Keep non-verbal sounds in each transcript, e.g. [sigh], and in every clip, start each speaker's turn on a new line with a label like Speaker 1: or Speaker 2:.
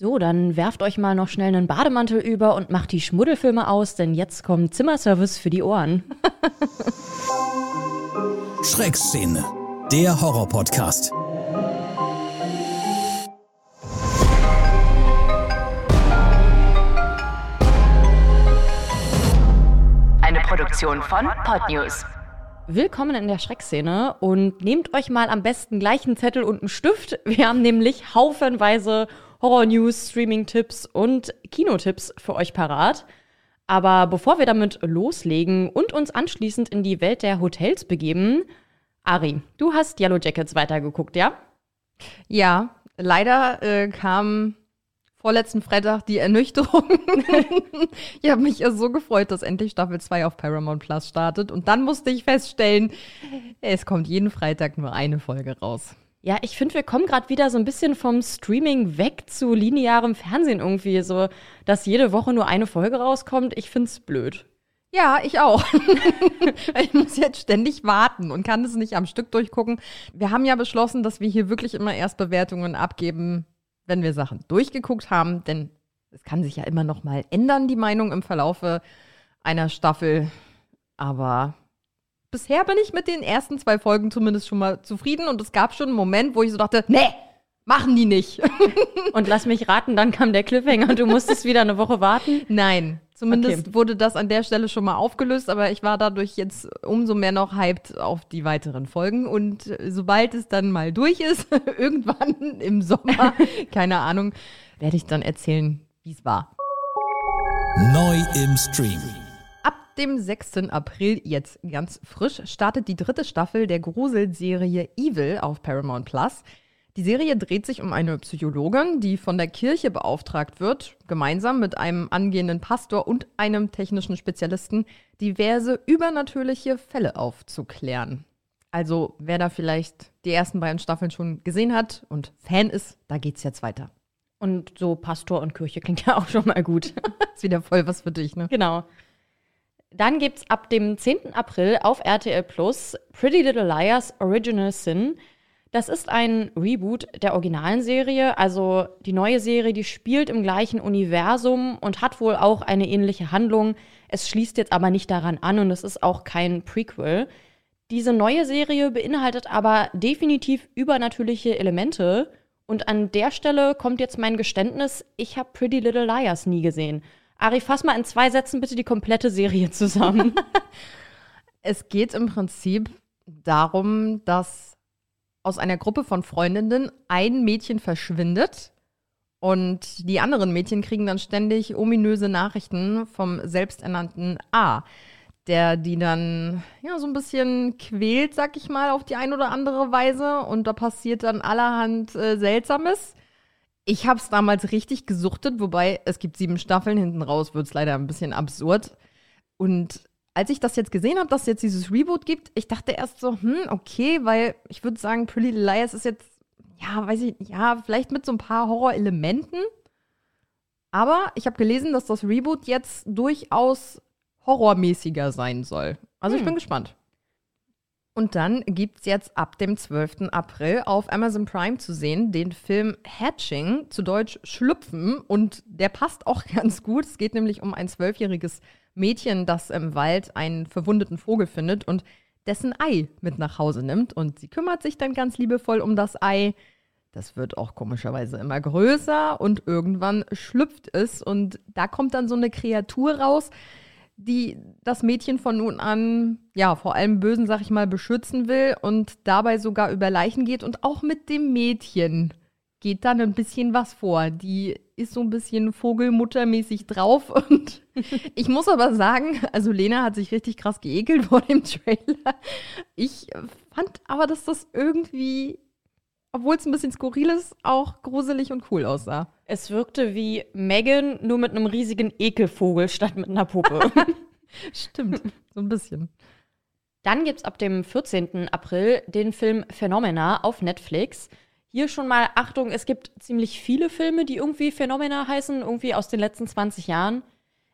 Speaker 1: So, dann werft euch mal noch schnell einen Bademantel über und macht die Schmuddelfilme aus, denn jetzt kommt Zimmerservice für die Ohren. [laughs]
Speaker 2: Schreckszene, der Horror-Podcast.
Speaker 3: Eine Produktion von Podnews.
Speaker 1: Willkommen in der Schreckszene und nehmt euch mal am besten gleich einen Zettel und einen Stift. Wir haben nämlich haufenweise Horror-News, Streaming-Tipps und Kinotipps für euch parat. Aber bevor wir damit loslegen und uns anschließend in die Welt der Hotels begeben, Ari, du hast Yellow Jackets weitergeguckt, ja?
Speaker 4: Ja, leider äh, kam vorletzten Freitag die Ernüchterung. [laughs] ich habe mich ja so gefreut, dass endlich Staffel 2 auf Paramount Plus startet. Und dann musste ich feststellen, es kommt jeden Freitag nur eine Folge raus.
Speaker 1: Ja, ich finde, wir kommen gerade wieder so ein bisschen vom Streaming weg zu linearem Fernsehen irgendwie. So, dass jede Woche nur eine Folge rauskommt. Ich finde es blöd.
Speaker 4: Ja, ich auch. [laughs] ich muss jetzt ständig warten und kann es nicht am Stück durchgucken. Wir haben ja beschlossen, dass wir hier wirklich immer erst Bewertungen abgeben, wenn wir Sachen durchgeguckt haben, denn es kann sich ja immer noch mal ändern, die Meinung im Verlaufe einer Staffel. Aber bisher bin ich mit den ersten zwei Folgen zumindest schon mal zufrieden und es gab schon einen Moment, wo ich so dachte, nee, machen die nicht. [laughs]
Speaker 1: und lass mich raten, dann kam der Cliffhanger und du musstest wieder eine Woche warten?
Speaker 4: Nein, zumindest okay. wurde das an der Stelle schon mal aufgelöst, aber ich war dadurch jetzt umso mehr noch hyped auf die weiteren Folgen und sobald es dann mal durch ist, [laughs] irgendwann im Sommer, [laughs] keine Ahnung, werde ich dann erzählen, wie es war.
Speaker 2: Neu im Stream
Speaker 4: dem 6. April jetzt ganz frisch startet die dritte Staffel der Gruselserie Evil auf Paramount Plus. Die Serie dreht sich um eine Psychologin, die von der Kirche beauftragt wird, gemeinsam mit einem angehenden Pastor und einem technischen Spezialisten diverse übernatürliche Fälle aufzuklären. Also, wer da vielleicht die ersten beiden Staffeln schon gesehen hat und Fan ist, da geht's jetzt weiter.
Speaker 1: Und so Pastor und Kirche klingt ja auch schon mal gut. [laughs]
Speaker 4: ist wieder voll was für dich, ne?
Speaker 1: Genau. Dann gibt es ab dem 10. April auf RTL Plus Pretty Little Liars Original Sin. Das ist ein Reboot der originalen Serie. Also die neue Serie, die spielt im gleichen Universum und hat wohl auch eine ähnliche Handlung. Es schließt jetzt aber nicht daran an und es ist auch kein Prequel. Diese neue Serie beinhaltet aber definitiv übernatürliche Elemente. Und an der Stelle kommt jetzt mein Geständnis, ich habe Pretty Little Liars nie gesehen. Ari, fass mal in zwei Sätzen bitte die komplette Serie [laughs] zusammen.
Speaker 4: es geht im Prinzip darum, dass aus einer Gruppe von Freundinnen ein Mädchen verschwindet und die anderen Mädchen kriegen dann ständig ominöse Nachrichten vom selbsternannten A, der die dann ja so ein bisschen quält, sag ich mal, auf die ein oder andere Weise und da passiert dann allerhand äh, Seltsames. Ich habe es damals richtig gesuchtet, wobei es gibt sieben Staffeln, hinten raus wird es leider ein bisschen absurd. Und als ich das jetzt gesehen habe, dass es jetzt dieses Reboot gibt, ich dachte erst so, hm, okay, weil ich würde sagen, Pretty Little Liars ist jetzt, ja, weiß ich, ja, vielleicht mit so ein paar Horrorelementen. Aber ich habe gelesen, dass das Reboot jetzt durchaus horrormäßiger sein soll. Also hm. ich bin gespannt. Und dann gibt es jetzt ab dem 12. April auf Amazon Prime zu sehen den Film Hatching, zu Deutsch Schlüpfen. Und der passt auch [laughs] ganz gut. Es geht nämlich um ein zwölfjähriges Mädchen, das im Wald einen verwundeten Vogel findet und dessen Ei mit nach Hause nimmt. Und sie kümmert sich dann ganz liebevoll um das Ei. Das wird auch komischerweise immer größer und irgendwann schlüpft es. Und da kommt dann so eine Kreatur raus die das Mädchen von nun an, ja, vor allem Bösen, sag ich mal, beschützen will und dabei sogar über Leichen geht und auch mit dem Mädchen geht dann ein bisschen was vor. Die ist so ein bisschen Vogelmuttermäßig drauf [laughs] und ich muss aber sagen, also Lena hat sich richtig krass geekelt [laughs] vor dem Trailer. Ich fand aber, dass das irgendwie obwohl es ein bisschen skurril ist, auch gruselig und cool aussah.
Speaker 1: Es wirkte wie Megan, nur mit einem riesigen Ekelvogel statt mit einer Puppe. [laughs] [laughs]
Speaker 4: Stimmt, so ein bisschen.
Speaker 1: Dann gibt es ab dem 14. April den Film Phenomena auf Netflix. Hier schon mal Achtung, es gibt ziemlich viele Filme, die irgendwie Phenomena heißen, irgendwie aus den letzten 20 Jahren.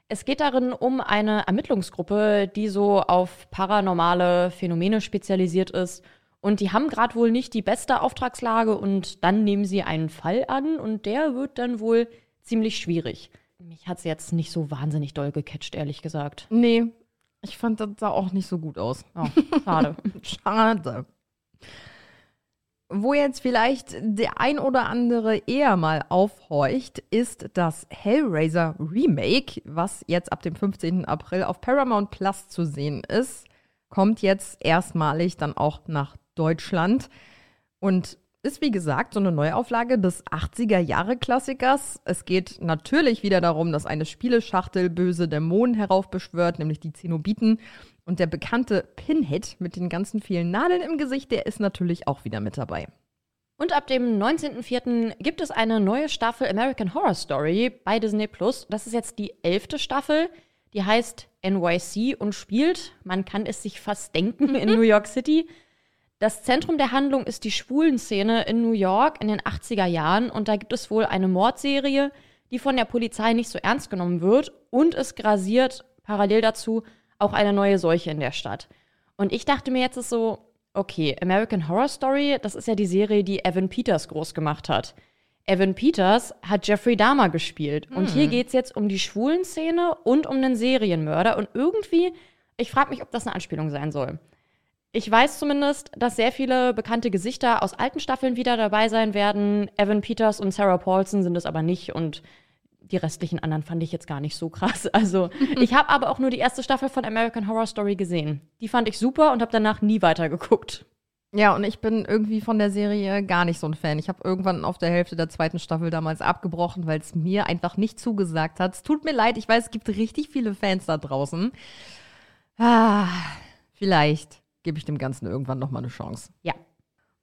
Speaker 1: Es geht darin um eine Ermittlungsgruppe, die so auf paranormale Phänomene spezialisiert ist Und die haben gerade wohl nicht die beste Auftragslage und dann nehmen sie einen Fall an und der wird dann wohl ziemlich schwierig. Mich hat es jetzt nicht so wahnsinnig doll gecatcht, ehrlich gesagt.
Speaker 4: Nee, ich fand das sah auch nicht so gut aus.
Speaker 1: Oh, schade. [laughs]
Speaker 4: Schade. Wo jetzt vielleicht der ein oder andere eher mal aufhorcht, ist das Hellraiser Remake, was jetzt ab dem 15. April auf Paramount Plus zu sehen ist. Kommt jetzt erstmalig dann auch nach Deutschland und ist wie gesagt so eine Neuauflage des 80er-Jahre-Klassikers. Es geht natürlich wieder darum, dass eine Spieleschachtel böse Dämonen heraufbeschwört, nämlich die Zenobiten. Und der bekannte Pinhead mit den ganzen vielen Nadeln im Gesicht, der ist natürlich auch wieder mit dabei.
Speaker 1: Und ab dem 19.04. gibt es eine neue Staffel American Horror Story bei Disney Plus. Das ist jetzt die elfte Staffel. Die heißt NYC und spielt, man kann es sich fast denken, in [laughs] New York City. Das Zentrum der Handlung ist die Schwulenszene in New York in den 80er Jahren und da gibt es wohl eine Mordserie, die von der Polizei nicht so ernst genommen wird und es grasiert parallel dazu auch eine neue Seuche in der Stadt. Und ich dachte mir jetzt ist so, okay, American Horror Story, das ist ja die Serie, die Evan Peters groß gemacht hat. Evan Peters hat Jeffrey Dahmer gespielt. Und hier geht es jetzt um die Schwulenszene und um den Serienmörder. Und irgendwie, ich frage mich, ob das eine Anspielung sein soll. Ich weiß zumindest, dass sehr viele bekannte Gesichter aus alten Staffeln wieder dabei sein werden. Evan Peters und Sarah Paulson sind es aber nicht und die restlichen anderen fand ich jetzt gar nicht so krass. [laughs] Also, ich habe aber auch nur die erste Staffel von American Horror Story gesehen. Die fand ich super und habe danach nie weiter geguckt.
Speaker 4: Ja, und ich bin irgendwie von der Serie gar nicht so ein Fan. Ich habe irgendwann auf der Hälfte der zweiten Staffel damals abgebrochen, weil es mir einfach nicht zugesagt hat. Es tut mir leid, ich weiß, es gibt richtig viele Fans da draußen. Ah, vielleicht gebe ich dem Ganzen irgendwann nochmal eine Chance.
Speaker 1: Ja.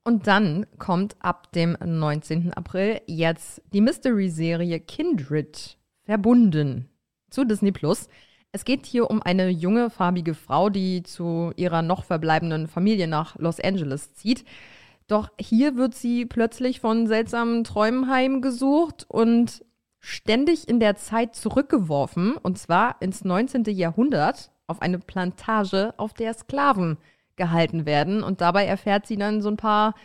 Speaker 4: Und dann kommt ab dem 19. April jetzt die Mystery-Serie Kindred verbunden zu Disney Plus. Es geht hier um eine junge, farbige Frau, die zu ihrer noch verbleibenden Familie nach Los Angeles zieht. Doch hier wird sie plötzlich von seltsamen Träumen heimgesucht und ständig in der Zeit zurückgeworfen, und zwar ins 19. Jahrhundert auf eine Plantage, auf der Sklaven gehalten werden. Und dabei erfährt sie dann so ein paar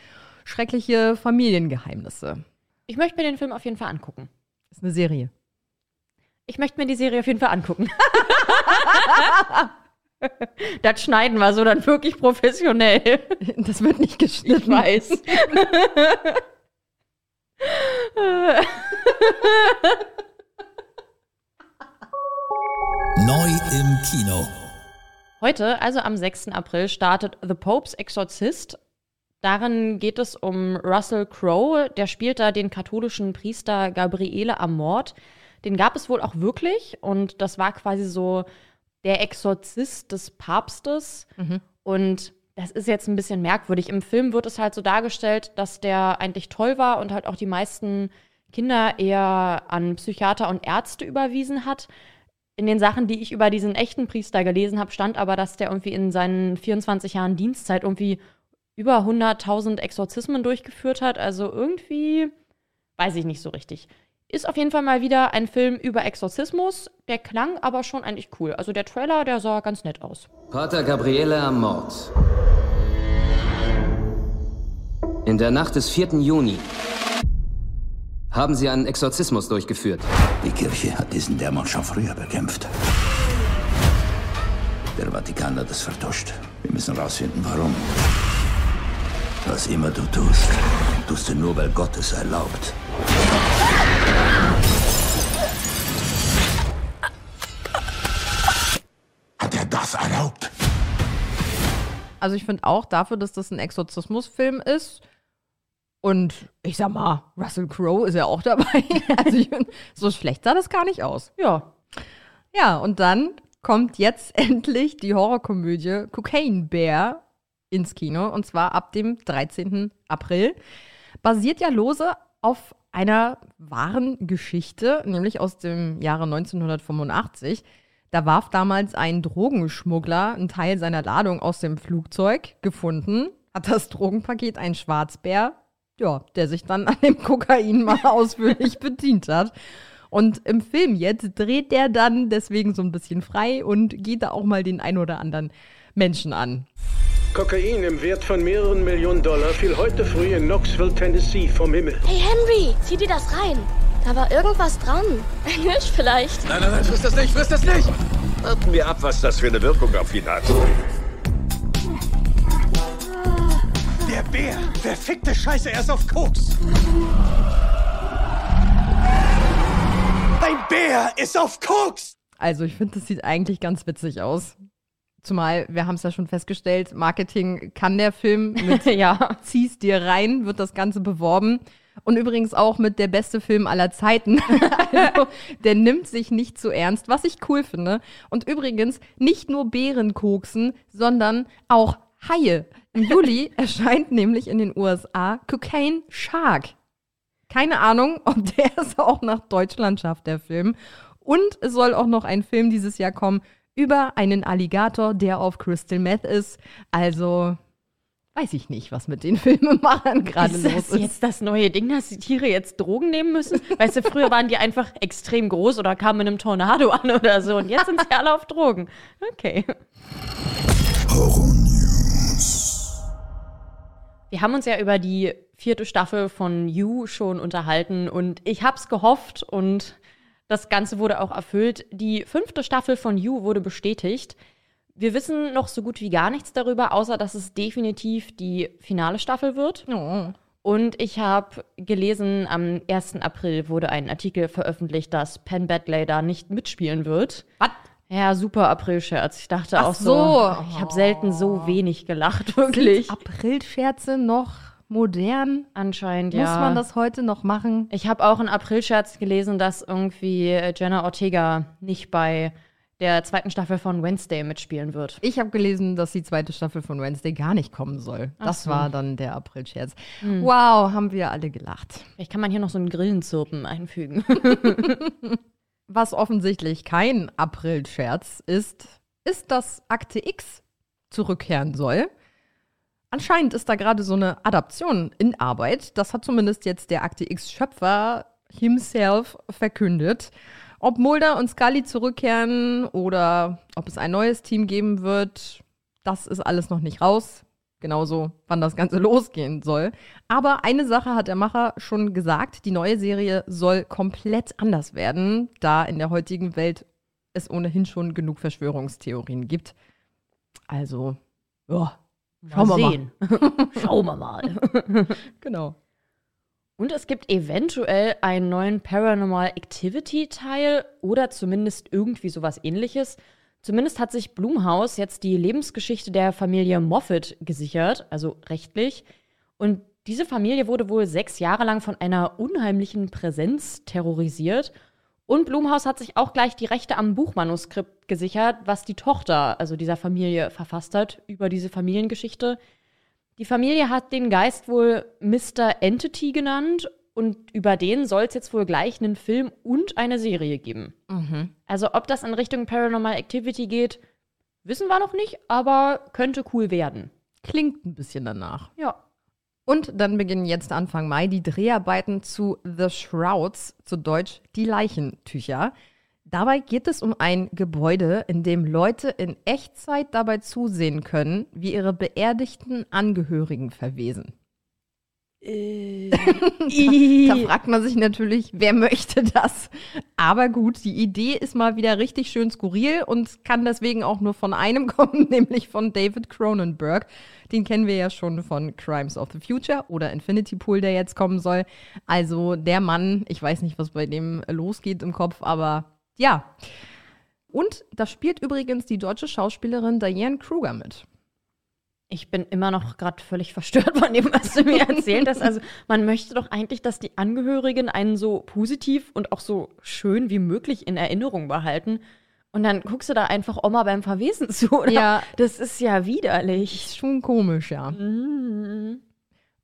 Speaker 4: schreckliche Familiengeheimnisse.
Speaker 1: Ich möchte mir den Film auf jeden Fall angucken.
Speaker 4: ist eine Serie.
Speaker 1: Ich möchte mir die Serie auf jeden Fall angucken. [laughs] das schneiden wir so dann wirklich professionell.
Speaker 4: Das wird nicht geschnitten.
Speaker 1: Ich weiß.
Speaker 2: Neu im Kino.
Speaker 1: Heute, also am 6. April, startet The Pope's Exorcist. Darin geht es um Russell Crowe, der spielt da den katholischen Priester Gabriele am Mord. Den gab es wohl auch wirklich und das war quasi so der Exorzist des Papstes. Und das ist jetzt ein bisschen merkwürdig. Im Film wird es halt so dargestellt, dass der eigentlich toll war und halt auch die meisten Kinder eher an Psychiater und Ärzte überwiesen hat. In den Sachen, die ich über diesen echten Priester gelesen habe, stand aber, dass der irgendwie in seinen 24 Jahren Dienstzeit irgendwie über 100.000 Exorzismen durchgeführt hat. Also irgendwie weiß ich nicht so richtig. Ist auf jeden Fall mal wieder ein Film über Exorzismus. Der klang aber schon eigentlich cool. Also der Trailer, der sah ganz nett aus.
Speaker 5: Pater Gabriele am Mord. In der Nacht des 4. Juni haben sie einen Exorzismus durchgeführt.
Speaker 6: Die Kirche hat diesen Dämon schon früher bekämpft. Der Vatikan hat es vertuscht. Wir müssen rausfinden, warum. Was immer du tust, tust du nur, weil Gott es erlaubt. Hat er das erlaubt?
Speaker 4: Also ich finde auch dafür, dass das ein Exorzismusfilm ist. Und ich sag mal, Russell Crowe ist ja auch dabei. [laughs] Also ich so schlecht sah das gar nicht aus.
Speaker 1: Ja.
Speaker 4: Ja, und dann kommt jetzt [laughs] endlich die Horrorkomödie Cocaine Bear ins Kino. Und zwar ab dem 13. April. Basiert ja lose auf einer wahren Geschichte, nämlich aus dem Jahre 1985. Da warf damals ein Drogenschmuggler einen Teil seiner Ladung aus dem Flugzeug gefunden, hat das Drogenpaket ein Schwarzbär, ja, der sich dann an dem Kokain mal [laughs] ausführlich bedient hat. Und im Film jetzt dreht der dann deswegen so ein bisschen frei und geht da auch mal den ein oder anderen Menschen an.
Speaker 7: Kokain im Wert von mehreren Millionen Dollar fiel heute früh in Knoxville, Tennessee vom Himmel.
Speaker 8: Hey Henry, zieh dir das rein. Da war irgendwas dran. [laughs] Ein Milch vielleicht.
Speaker 9: Nein, nein, nein, friss das nicht, friss das nicht!
Speaker 10: Warten wir ab, was das für eine Wirkung auf ihn hat.
Speaker 9: Bär! Verfickte Scheiße, er ist auf Koks! Ein Bär ist auf Koks!
Speaker 4: Also ich finde, das sieht eigentlich ganz witzig aus. Zumal, wir haben es ja schon festgestellt, Marketing kann der Film mit [laughs]
Speaker 1: ja.
Speaker 4: Zieh's dir rein, wird das Ganze beworben. Und übrigens auch mit der beste Film aller Zeiten. [laughs] also, der nimmt sich nicht zu ernst, was ich cool finde. Und übrigens nicht nur Bärenkoksen, sondern auch Haie. Im Juli [laughs] erscheint nämlich in den USA Cocaine Shark. Keine Ahnung, ob der es auch nach Deutschland schafft, der Film. Und es soll auch noch ein Film dieses Jahr kommen über einen Alligator, der auf Crystal Meth ist. Also weiß ich nicht, was mit den [laughs] Filmemachern gerade
Speaker 1: ist
Speaker 4: los
Speaker 1: das
Speaker 4: ist.
Speaker 1: jetzt das neue Ding, dass die Tiere jetzt Drogen nehmen müssen? Weißt du, früher waren die einfach extrem groß oder kamen in einem Tornado an oder so und jetzt sind sie alle auf Drogen. Okay. Wir haben uns ja über die vierte Staffel von You schon unterhalten und ich hab's gehofft und das Ganze wurde auch erfüllt. Die fünfte Staffel von You wurde bestätigt. Wir wissen noch so gut wie gar nichts darüber, außer dass es definitiv die finale Staffel wird.
Speaker 4: Oh.
Speaker 1: Und ich habe gelesen, am 1. April wurde ein Artikel veröffentlicht, dass Penn Badley da nicht mitspielen wird.
Speaker 4: Was?
Speaker 1: Ja, super April-Scherz. Ich dachte
Speaker 4: Ach
Speaker 1: auch so.
Speaker 4: so.
Speaker 1: Ich habe selten so wenig gelacht, wirklich.
Speaker 4: Aprilscherze noch modern?
Speaker 1: Anscheinend, ja.
Speaker 4: Muss man das heute noch machen?
Speaker 1: Ich habe auch einen April-Scherz gelesen, dass irgendwie äh, Jenna Ortega nicht bei der zweiten Staffel von Wednesday mitspielen wird.
Speaker 4: Ich habe gelesen, dass die zweite Staffel von Wednesday gar nicht kommen soll.
Speaker 1: Ach
Speaker 4: Das
Speaker 1: so.
Speaker 4: war dann der Aprilscherz.
Speaker 1: Hm.
Speaker 4: Wow, haben wir alle gelacht.
Speaker 1: Vielleicht kann man hier noch so einen Grillenzirpen einfügen. [laughs] [laughs]
Speaker 4: Was offensichtlich kein Aprilscherz ist, ist, dass Akte X zurückkehren soll. Anscheinend ist da gerade so eine Adaption in Arbeit. Das hat zumindest jetzt der Akte X-Schöpfer himself verkündet. Ob Mulder und Scully zurückkehren oder ob es ein neues Team geben wird, das ist alles noch nicht raus. Genauso, wann das Ganze [laughs] losgehen soll. Aber eine Sache hat der Macher schon gesagt, die neue Serie soll komplett anders werden, da in der heutigen Welt es ohnehin schon genug Verschwörungstheorien gibt. Also, ja, schauen wir
Speaker 1: sehen.
Speaker 4: mal.
Speaker 1: Schauen wir mal. [laughs] [laughs]
Speaker 4: genau.
Speaker 1: Und es gibt eventuell einen neuen Paranormal Activity Teil oder zumindest irgendwie sowas ähnliches. Zumindest hat sich Blumhaus jetzt die Lebensgeschichte der Familie Moffat gesichert, also rechtlich. Und diese Familie wurde wohl sechs Jahre lang von einer unheimlichen Präsenz terrorisiert. Und Blumhaus hat sich auch gleich die Rechte am Buchmanuskript gesichert, was die Tochter, also dieser Familie, verfasst hat über diese Familiengeschichte. Die Familie hat den Geist wohl Mr. Entity genannt und über den soll es jetzt wohl gleich einen Film und eine Serie geben.
Speaker 4: Mhm.
Speaker 1: Also ob das in Richtung Paranormal Activity geht, wissen wir noch nicht, aber könnte cool werden.
Speaker 4: Klingt ein bisschen danach.
Speaker 1: Ja.
Speaker 4: Und dann beginnen jetzt Anfang Mai die Dreharbeiten zu The Shrouds, zu Deutsch die Leichentücher. Dabei geht es um ein Gebäude, in dem Leute in Echtzeit dabei zusehen können, wie ihre beerdigten Angehörigen verwesen. [laughs] da fragt man sich natürlich, wer möchte das? Aber gut, die Idee ist mal wieder richtig schön skurril und kann deswegen auch nur von einem [laughs] kommen, nämlich von David Cronenberg. Den kennen wir ja schon von Crimes of the Future oder Infinity Pool, der jetzt kommen soll. Also der Mann, ich weiß nicht, was bei dem losgeht im Kopf, aber ja. Und da spielt übrigens die deutsche Schauspielerin Diane Kruger mit.
Speaker 1: Ich bin immer noch gerade völlig verstört von dem, was du mir erzählt hast. Also man möchte doch eigentlich, dass die Angehörigen einen so positiv und auch so schön wie möglich in Erinnerung behalten. Und dann guckst du da einfach Oma beim Verwesen zu. Oder?
Speaker 4: Ja.
Speaker 1: Das ist ja widerlich.
Speaker 4: Ist schon komisch, ja.
Speaker 1: Mhm.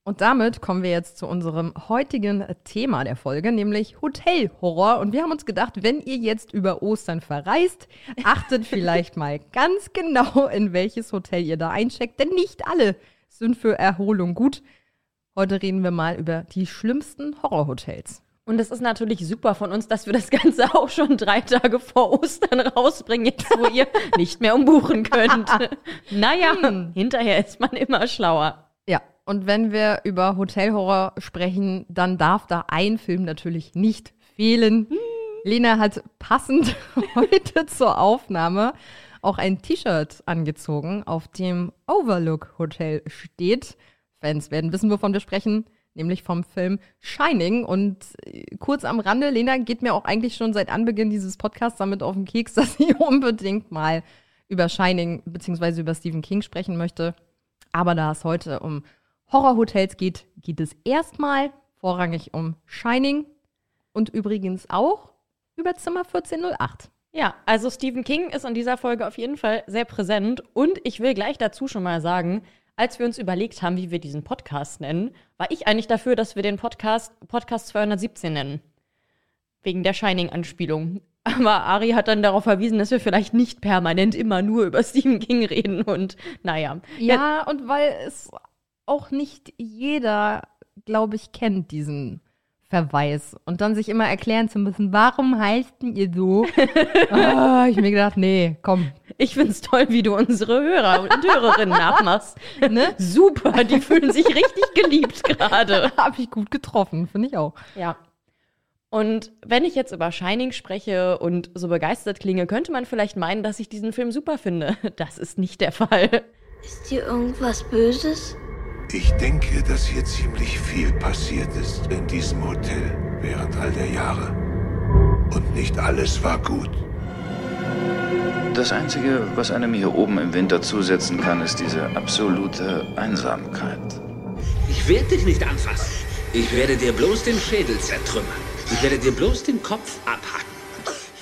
Speaker 4: Und damit kommen wir jetzt zu unserem heutigen Thema der Folge, nämlich Hotelhorror. Und wir haben uns gedacht, wenn ihr jetzt über Ostern verreist, achtet vielleicht mal [laughs] ganz genau, in welches Hotel ihr da eincheckt, denn nicht alle sind für Erholung gut. Heute reden wir mal über die schlimmsten Horrorhotels.
Speaker 1: Und es ist natürlich super von uns, dass wir das Ganze auch schon drei Tage vor Ostern rausbringen, jetzt wo ihr [laughs] nicht mehr umbuchen könnt. [laughs] naja, hinterher ist man immer schlauer.
Speaker 4: Ja, und wenn wir über Hotelhorror sprechen, dann darf da ein Film natürlich nicht fehlen. Lena hat passend [laughs] heute zur Aufnahme auch ein T-Shirt angezogen, auf dem Overlook Hotel steht. Fans werden wissen, wovon wir sprechen, nämlich vom Film Shining. Und äh, kurz am Rande, Lena geht mir auch eigentlich schon seit Anbeginn dieses Podcasts damit auf den Keks, [laughs] dass sie unbedingt mal über Shining bzw. über Stephen King sprechen möchte. Aber da es heute um Horrorhotels geht, geht es erstmal vorrangig um Shining und übrigens auch über Zimmer 1408.
Speaker 1: Ja, also Stephen King ist in dieser Folge auf jeden Fall sehr präsent. Und ich will gleich dazu schon mal sagen, als wir uns überlegt haben, wie wir diesen Podcast nennen, war ich eigentlich dafür, dass wir den Podcast Podcast 217 nennen. Wegen der Shining-Anspielung. Aber Ari hat dann darauf verwiesen, dass wir vielleicht nicht permanent immer nur über Stephen King reden und naja.
Speaker 4: Ja, und weil es auch nicht jeder, glaube ich, kennt diesen Verweis. Und dann sich immer erklären zu müssen, warum heißt denn ihr so? oh, [laughs] ich mir gedacht, nee, komm.
Speaker 1: Ich find's toll, wie du unsere Hörer und Hörerinnen nachmachst. Ne? Super, die fühlen sich richtig geliebt gerade. [laughs]
Speaker 4: Hab ich gut getroffen, finde ich auch.
Speaker 1: Ja. Und wenn ich jetzt über Shining spreche und so begeistert klinge, könnte man vielleicht meinen, dass ich diesen Film super finde. Das ist nicht der Fall.
Speaker 8: Ist hier irgendwas Böses?
Speaker 11: Ich denke, dass hier ziemlich viel passiert ist in diesem Hotel während all der Jahre. Und nicht alles war gut.
Speaker 12: Das Einzige, was einem hier oben im Winter zusetzen kann, ist diese absolute Einsamkeit.
Speaker 10: Ich werde dich nicht anfassen. Ich werde dir bloß den Schädel zertrümmern. Ich werde dir bloß den Kopf abhacken.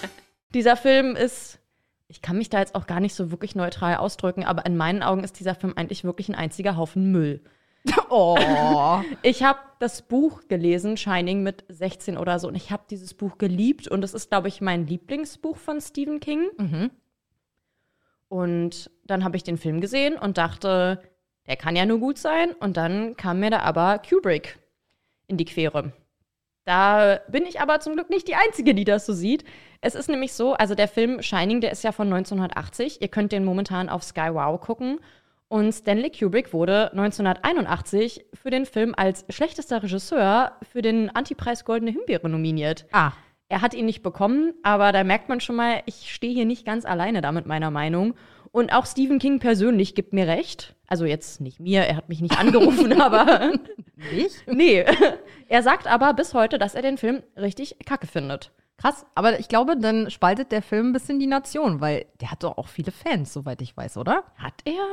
Speaker 10: [laughs]
Speaker 1: Dieser Film ist, ich kann mich da jetzt auch gar nicht so wirklich neutral ausdrücken, aber in meinen Augen ist dieser Film eigentlich wirklich ein einziger Haufen Müll. [laughs]
Speaker 4: Oh.
Speaker 1: ich habe das Buch gelesen, Shining, mit 16 oder so. Und ich habe dieses Buch geliebt. Und es ist, glaube ich, mein Lieblingsbuch von Stephen King.
Speaker 4: Mhm.
Speaker 1: Und dann habe ich den Film gesehen und dachte, der kann ja nur gut sein. Und dann kam mir da aber Kubrick in die Quere. Da bin ich aber zum Glück nicht die Einzige, die das so sieht. Es ist nämlich so, also der Film Shining, der ist ja von 1980. Ihr könnt den momentan auf Sky Wow gucken. Und Stanley Kubrick wurde 1981 für den Film als schlechtester Regisseur für den Antipreis Goldene Himbeere nominiert.
Speaker 4: Ah.
Speaker 1: Er hat ihn nicht bekommen, aber da merkt man schon mal, ich stehe hier nicht ganz alleine da mit meiner Meinung. Und auch Stephen King persönlich gibt mir recht. Also jetzt nicht mir, er hat mich nicht angerufen, [laughs] aber.
Speaker 4: Nicht?
Speaker 1: Nee. [laughs] Er sagt aber bis heute, dass er den Film richtig kacke findet.
Speaker 4: Krass, aber ich glaube, dann spaltet der Film ein bisschen die Nation, weil der hat doch auch viele Fans, soweit ich weiß, oder?
Speaker 1: Hat er?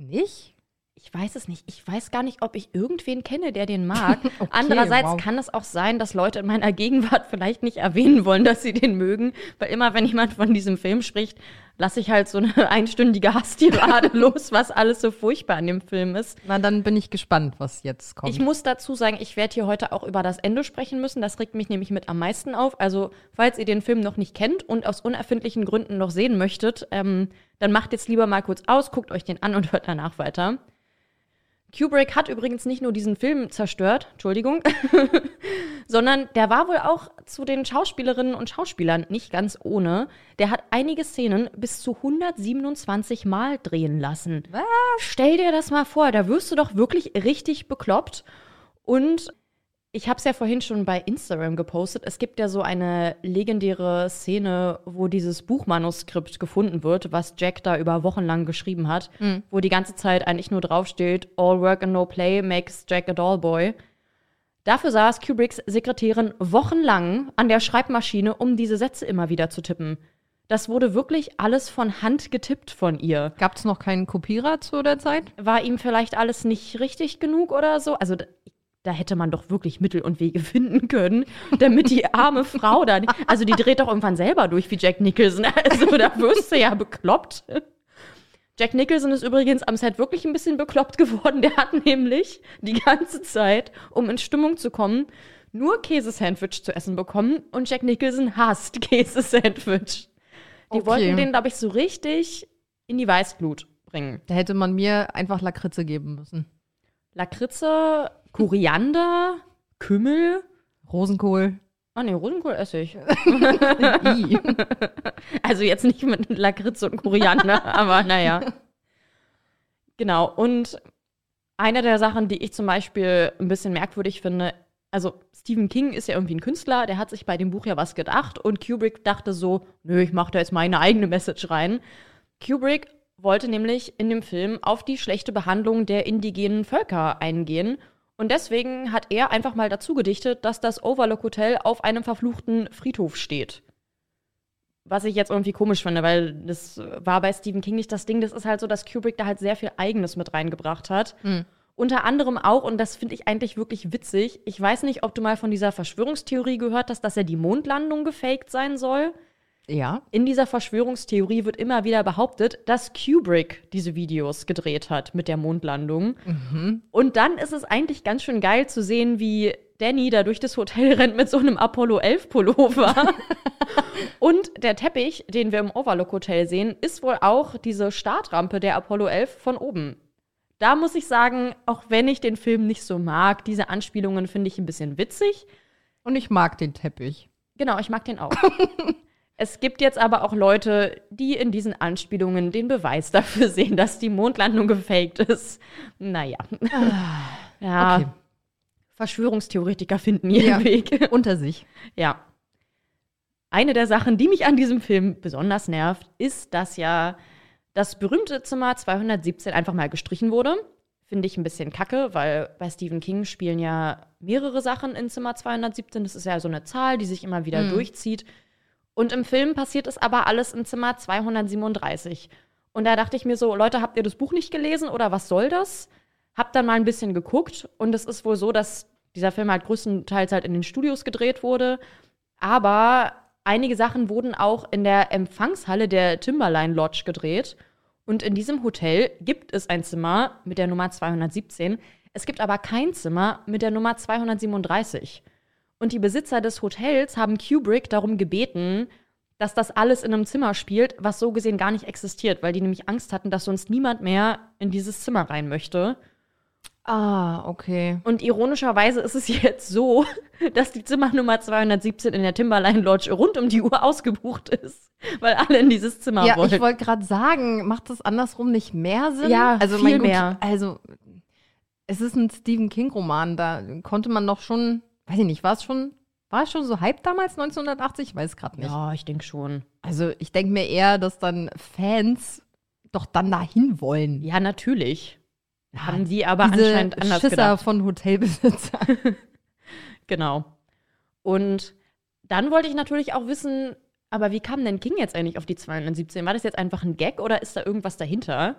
Speaker 4: Nicht?
Speaker 1: Ich weiß es nicht. Ich weiß gar nicht, ob ich irgendwen kenne, der den mag. [laughs]
Speaker 4: Okay,
Speaker 1: Andererseits
Speaker 4: wow.
Speaker 1: kann es auch sein, dass Leute in meiner Gegenwart vielleicht nicht erwähnen wollen, dass sie den mögen. Weil immer, wenn jemand von diesem Film spricht, lasse ich halt so eine [laughs] einstündige Hasstirade [laughs] los, was alles so furchtbar an dem Film ist.
Speaker 4: Na, dann bin ich gespannt, was jetzt kommt.
Speaker 1: Ich muss dazu sagen, ich werde hier heute auch über das Ende sprechen müssen. Das regt mich nämlich mit am meisten auf. Also, falls ihr den Film noch nicht kennt und aus unerfindlichen Gründen noch sehen möchtet, ähm, dann macht jetzt lieber mal kurz aus, guckt euch den an und [laughs] hört danach weiter. Kubrick hat übrigens nicht nur diesen Film zerstört, Entschuldigung, [laughs] sondern der war wohl auch zu den Schauspielerinnen und Schauspielern nicht ganz ohne. Der hat einige Szenen bis zu 127 Mal drehen lassen.
Speaker 4: Was?
Speaker 1: Stell dir das mal vor, da wirst du doch wirklich richtig bekloppt. Und ich habe es ja vorhin schon bei Instagram gepostet. Es gibt ja so eine legendäre Szene, wo dieses Buchmanuskript gefunden wird, was Jack da über Wochen lang geschrieben hat,
Speaker 4: Mhm.
Speaker 1: wo die ganze Zeit eigentlich nur draufsteht: All work and no play makes Jack a doll boy. Dafür saß Kubricks Sekretärin wochenlang an der Schreibmaschine, um diese Sätze immer wieder zu tippen. Das wurde wirklich alles von Hand getippt von ihr.
Speaker 4: Gab es noch keinen Kopierer zu der Zeit?
Speaker 1: War ihm vielleicht alles nicht richtig genug oder so? Also da, hätte man doch wirklich Mittel und Wege [laughs] finden können, damit die arme Frau da, also die dreht doch irgendwann selber durch wie Jack Nicholson. [laughs] Also da wirst du ja bekloppt. Jack Nicholson ist übrigens am Set wirklich ein bisschen bekloppt geworden. Der hat nämlich die ganze Zeit, um in Stimmung zu kommen, nur Käsesandwich zu essen bekommen und Jack Nicholson hasst [laughs] Käsesandwich. Die
Speaker 4: Okay.
Speaker 1: wollten den, glaube ich, so richtig in die Weißglut bringen.
Speaker 4: Da hätte man mir einfach Lakritze geben müssen.
Speaker 1: Lakritze, Koriander, Kümmel.
Speaker 4: Rosenkohl.
Speaker 1: Ah nee, Rosenkohl esse ich. [laughs] [laughs] also jetzt nicht mit Lakritz und Koriander, [laughs] aber naja. Genau, und eine der Sachen, die ich zum Beispiel ein bisschen merkwürdig finde, also Stephen King ist ja irgendwie ein Künstler, der hat sich bei dem Buch ja was gedacht und Kubrick dachte so, nö, ich mache da jetzt meine eigene Message rein. Kubrick wollte nämlich in dem Film auf die schlechte Behandlung der indigenen Völker eingehen und deswegen hat er einfach mal dazu gedichtet, dass das Overlook Hotel auf einem verfluchten Friedhof steht. Was ich jetzt irgendwie komisch finde, weil das war bei Stephen King nicht das Ding. Das ist halt so, dass Kubrick da halt sehr viel Eigenes mit reingebracht hat.
Speaker 4: Hm.
Speaker 1: Unter anderem auch, und das finde ich eigentlich wirklich witzig, ich weiß nicht, ob du mal von dieser Verschwörungstheorie gehört hast, dass ja die Mondlandung gefaked sein soll.
Speaker 4: Ja.
Speaker 1: In dieser Verschwörungstheorie wird immer wieder behauptet, dass Kubrick diese Videos gedreht hat mit der Mondlandung.
Speaker 4: Mhm.
Speaker 1: Und dann ist es eigentlich ganz schön geil zu sehen, wie Danny da durch das Hotel [laughs] rennt mit so einem Apollo 11 Pullover. [laughs] Und der Teppich, den wir im Overlook Hotel sehen, ist wohl auch diese Startrampe der Apollo 11 von oben. Da muss ich sagen, auch wenn ich den Film nicht so mag, diese Anspielungen finde ich ein bisschen witzig.
Speaker 4: Und ich mag den Teppich.
Speaker 1: Genau, ich mag den auch. [laughs] es gibt jetzt aber auch Leute, die in diesen Anspielungen den Beweis dafür [laughs] sehen, dass die Mondlandung gefaked ist. Naja. ja.
Speaker 4: Okay.
Speaker 1: Verschwörungstheoretiker finden ihren
Speaker 4: Ja,
Speaker 1: Weg. [laughs]
Speaker 4: Unter sich.
Speaker 1: Ja. Eine der Sachen, die mich an diesem Film besonders nervt, ist, dass ja das berühmte Zimmer 217 einfach mal gestrichen wurde. Finde ich ein bisschen kacke, weil bei Stephen King spielen ja mehrere Sachen in Zimmer 217. Das ist ja so eine Zahl, die sich immer wieder
Speaker 4: Mhm.
Speaker 1: durchzieht. Und im Film passiert es aber alles in Zimmer 237. Und da dachte ich mir so, Leute, habt ihr das Buch nicht gelesen oder was soll das? Hab dann mal ein bisschen geguckt und es ist wohl so, dass dieser Film halt größtenteils halt in den Studios gedreht wurde. Aber einige Sachen wurden auch in der Empfangshalle der Timberline Lodge gedreht. Und in diesem Hotel gibt es ein Zimmer mit der Nummer 217. Es gibt aber kein Zimmer mit der Nummer 237. Und die Besitzer des Hotels haben Kubrick darum gebeten, dass das alles in einem Zimmer spielt, was so gesehen gar nicht existiert, weil die nämlich Angst hatten, dass sonst niemand mehr in dieses Zimmer rein möchte.
Speaker 4: Ah, okay.
Speaker 1: Und ironischerweise ist es jetzt so, [laughs] dass die Zimmernummer 217 in der Timberline Lodge rund um die Uhr ausgebucht ist, weil alle in dieses Zimmer
Speaker 4: Ja,
Speaker 1: wollten.
Speaker 4: ich wollte gerade sagen, macht das andersrum nicht mehr Sinn?
Speaker 1: Ja,
Speaker 4: also
Speaker 1: viel mehr.
Speaker 4: Also, es ist ein Stephen King-Roman, da konnte man doch schon, weiß ich nicht, war es schon, war es schon so Hype damals, 1980? Ich weiß gerade nicht.
Speaker 1: Ja, ich denke schon.
Speaker 4: Also, ich denke mir eher, dass dann Fans doch dann dahin wollen.
Speaker 1: Ja, natürlich. Haben die aber
Speaker 4: Diese
Speaker 1: anscheinend anders
Speaker 4: Schisser
Speaker 1: gedacht.
Speaker 4: von Hotelbesitzern. [laughs] [laughs]
Speaker 1: Genau. Und dann wollte ich natürlich auch wissen, aber wie kam denn King jetzt eigentlich auf die 217? War das jetzt einfach ein Gag oder ist da irgendwas dahinter?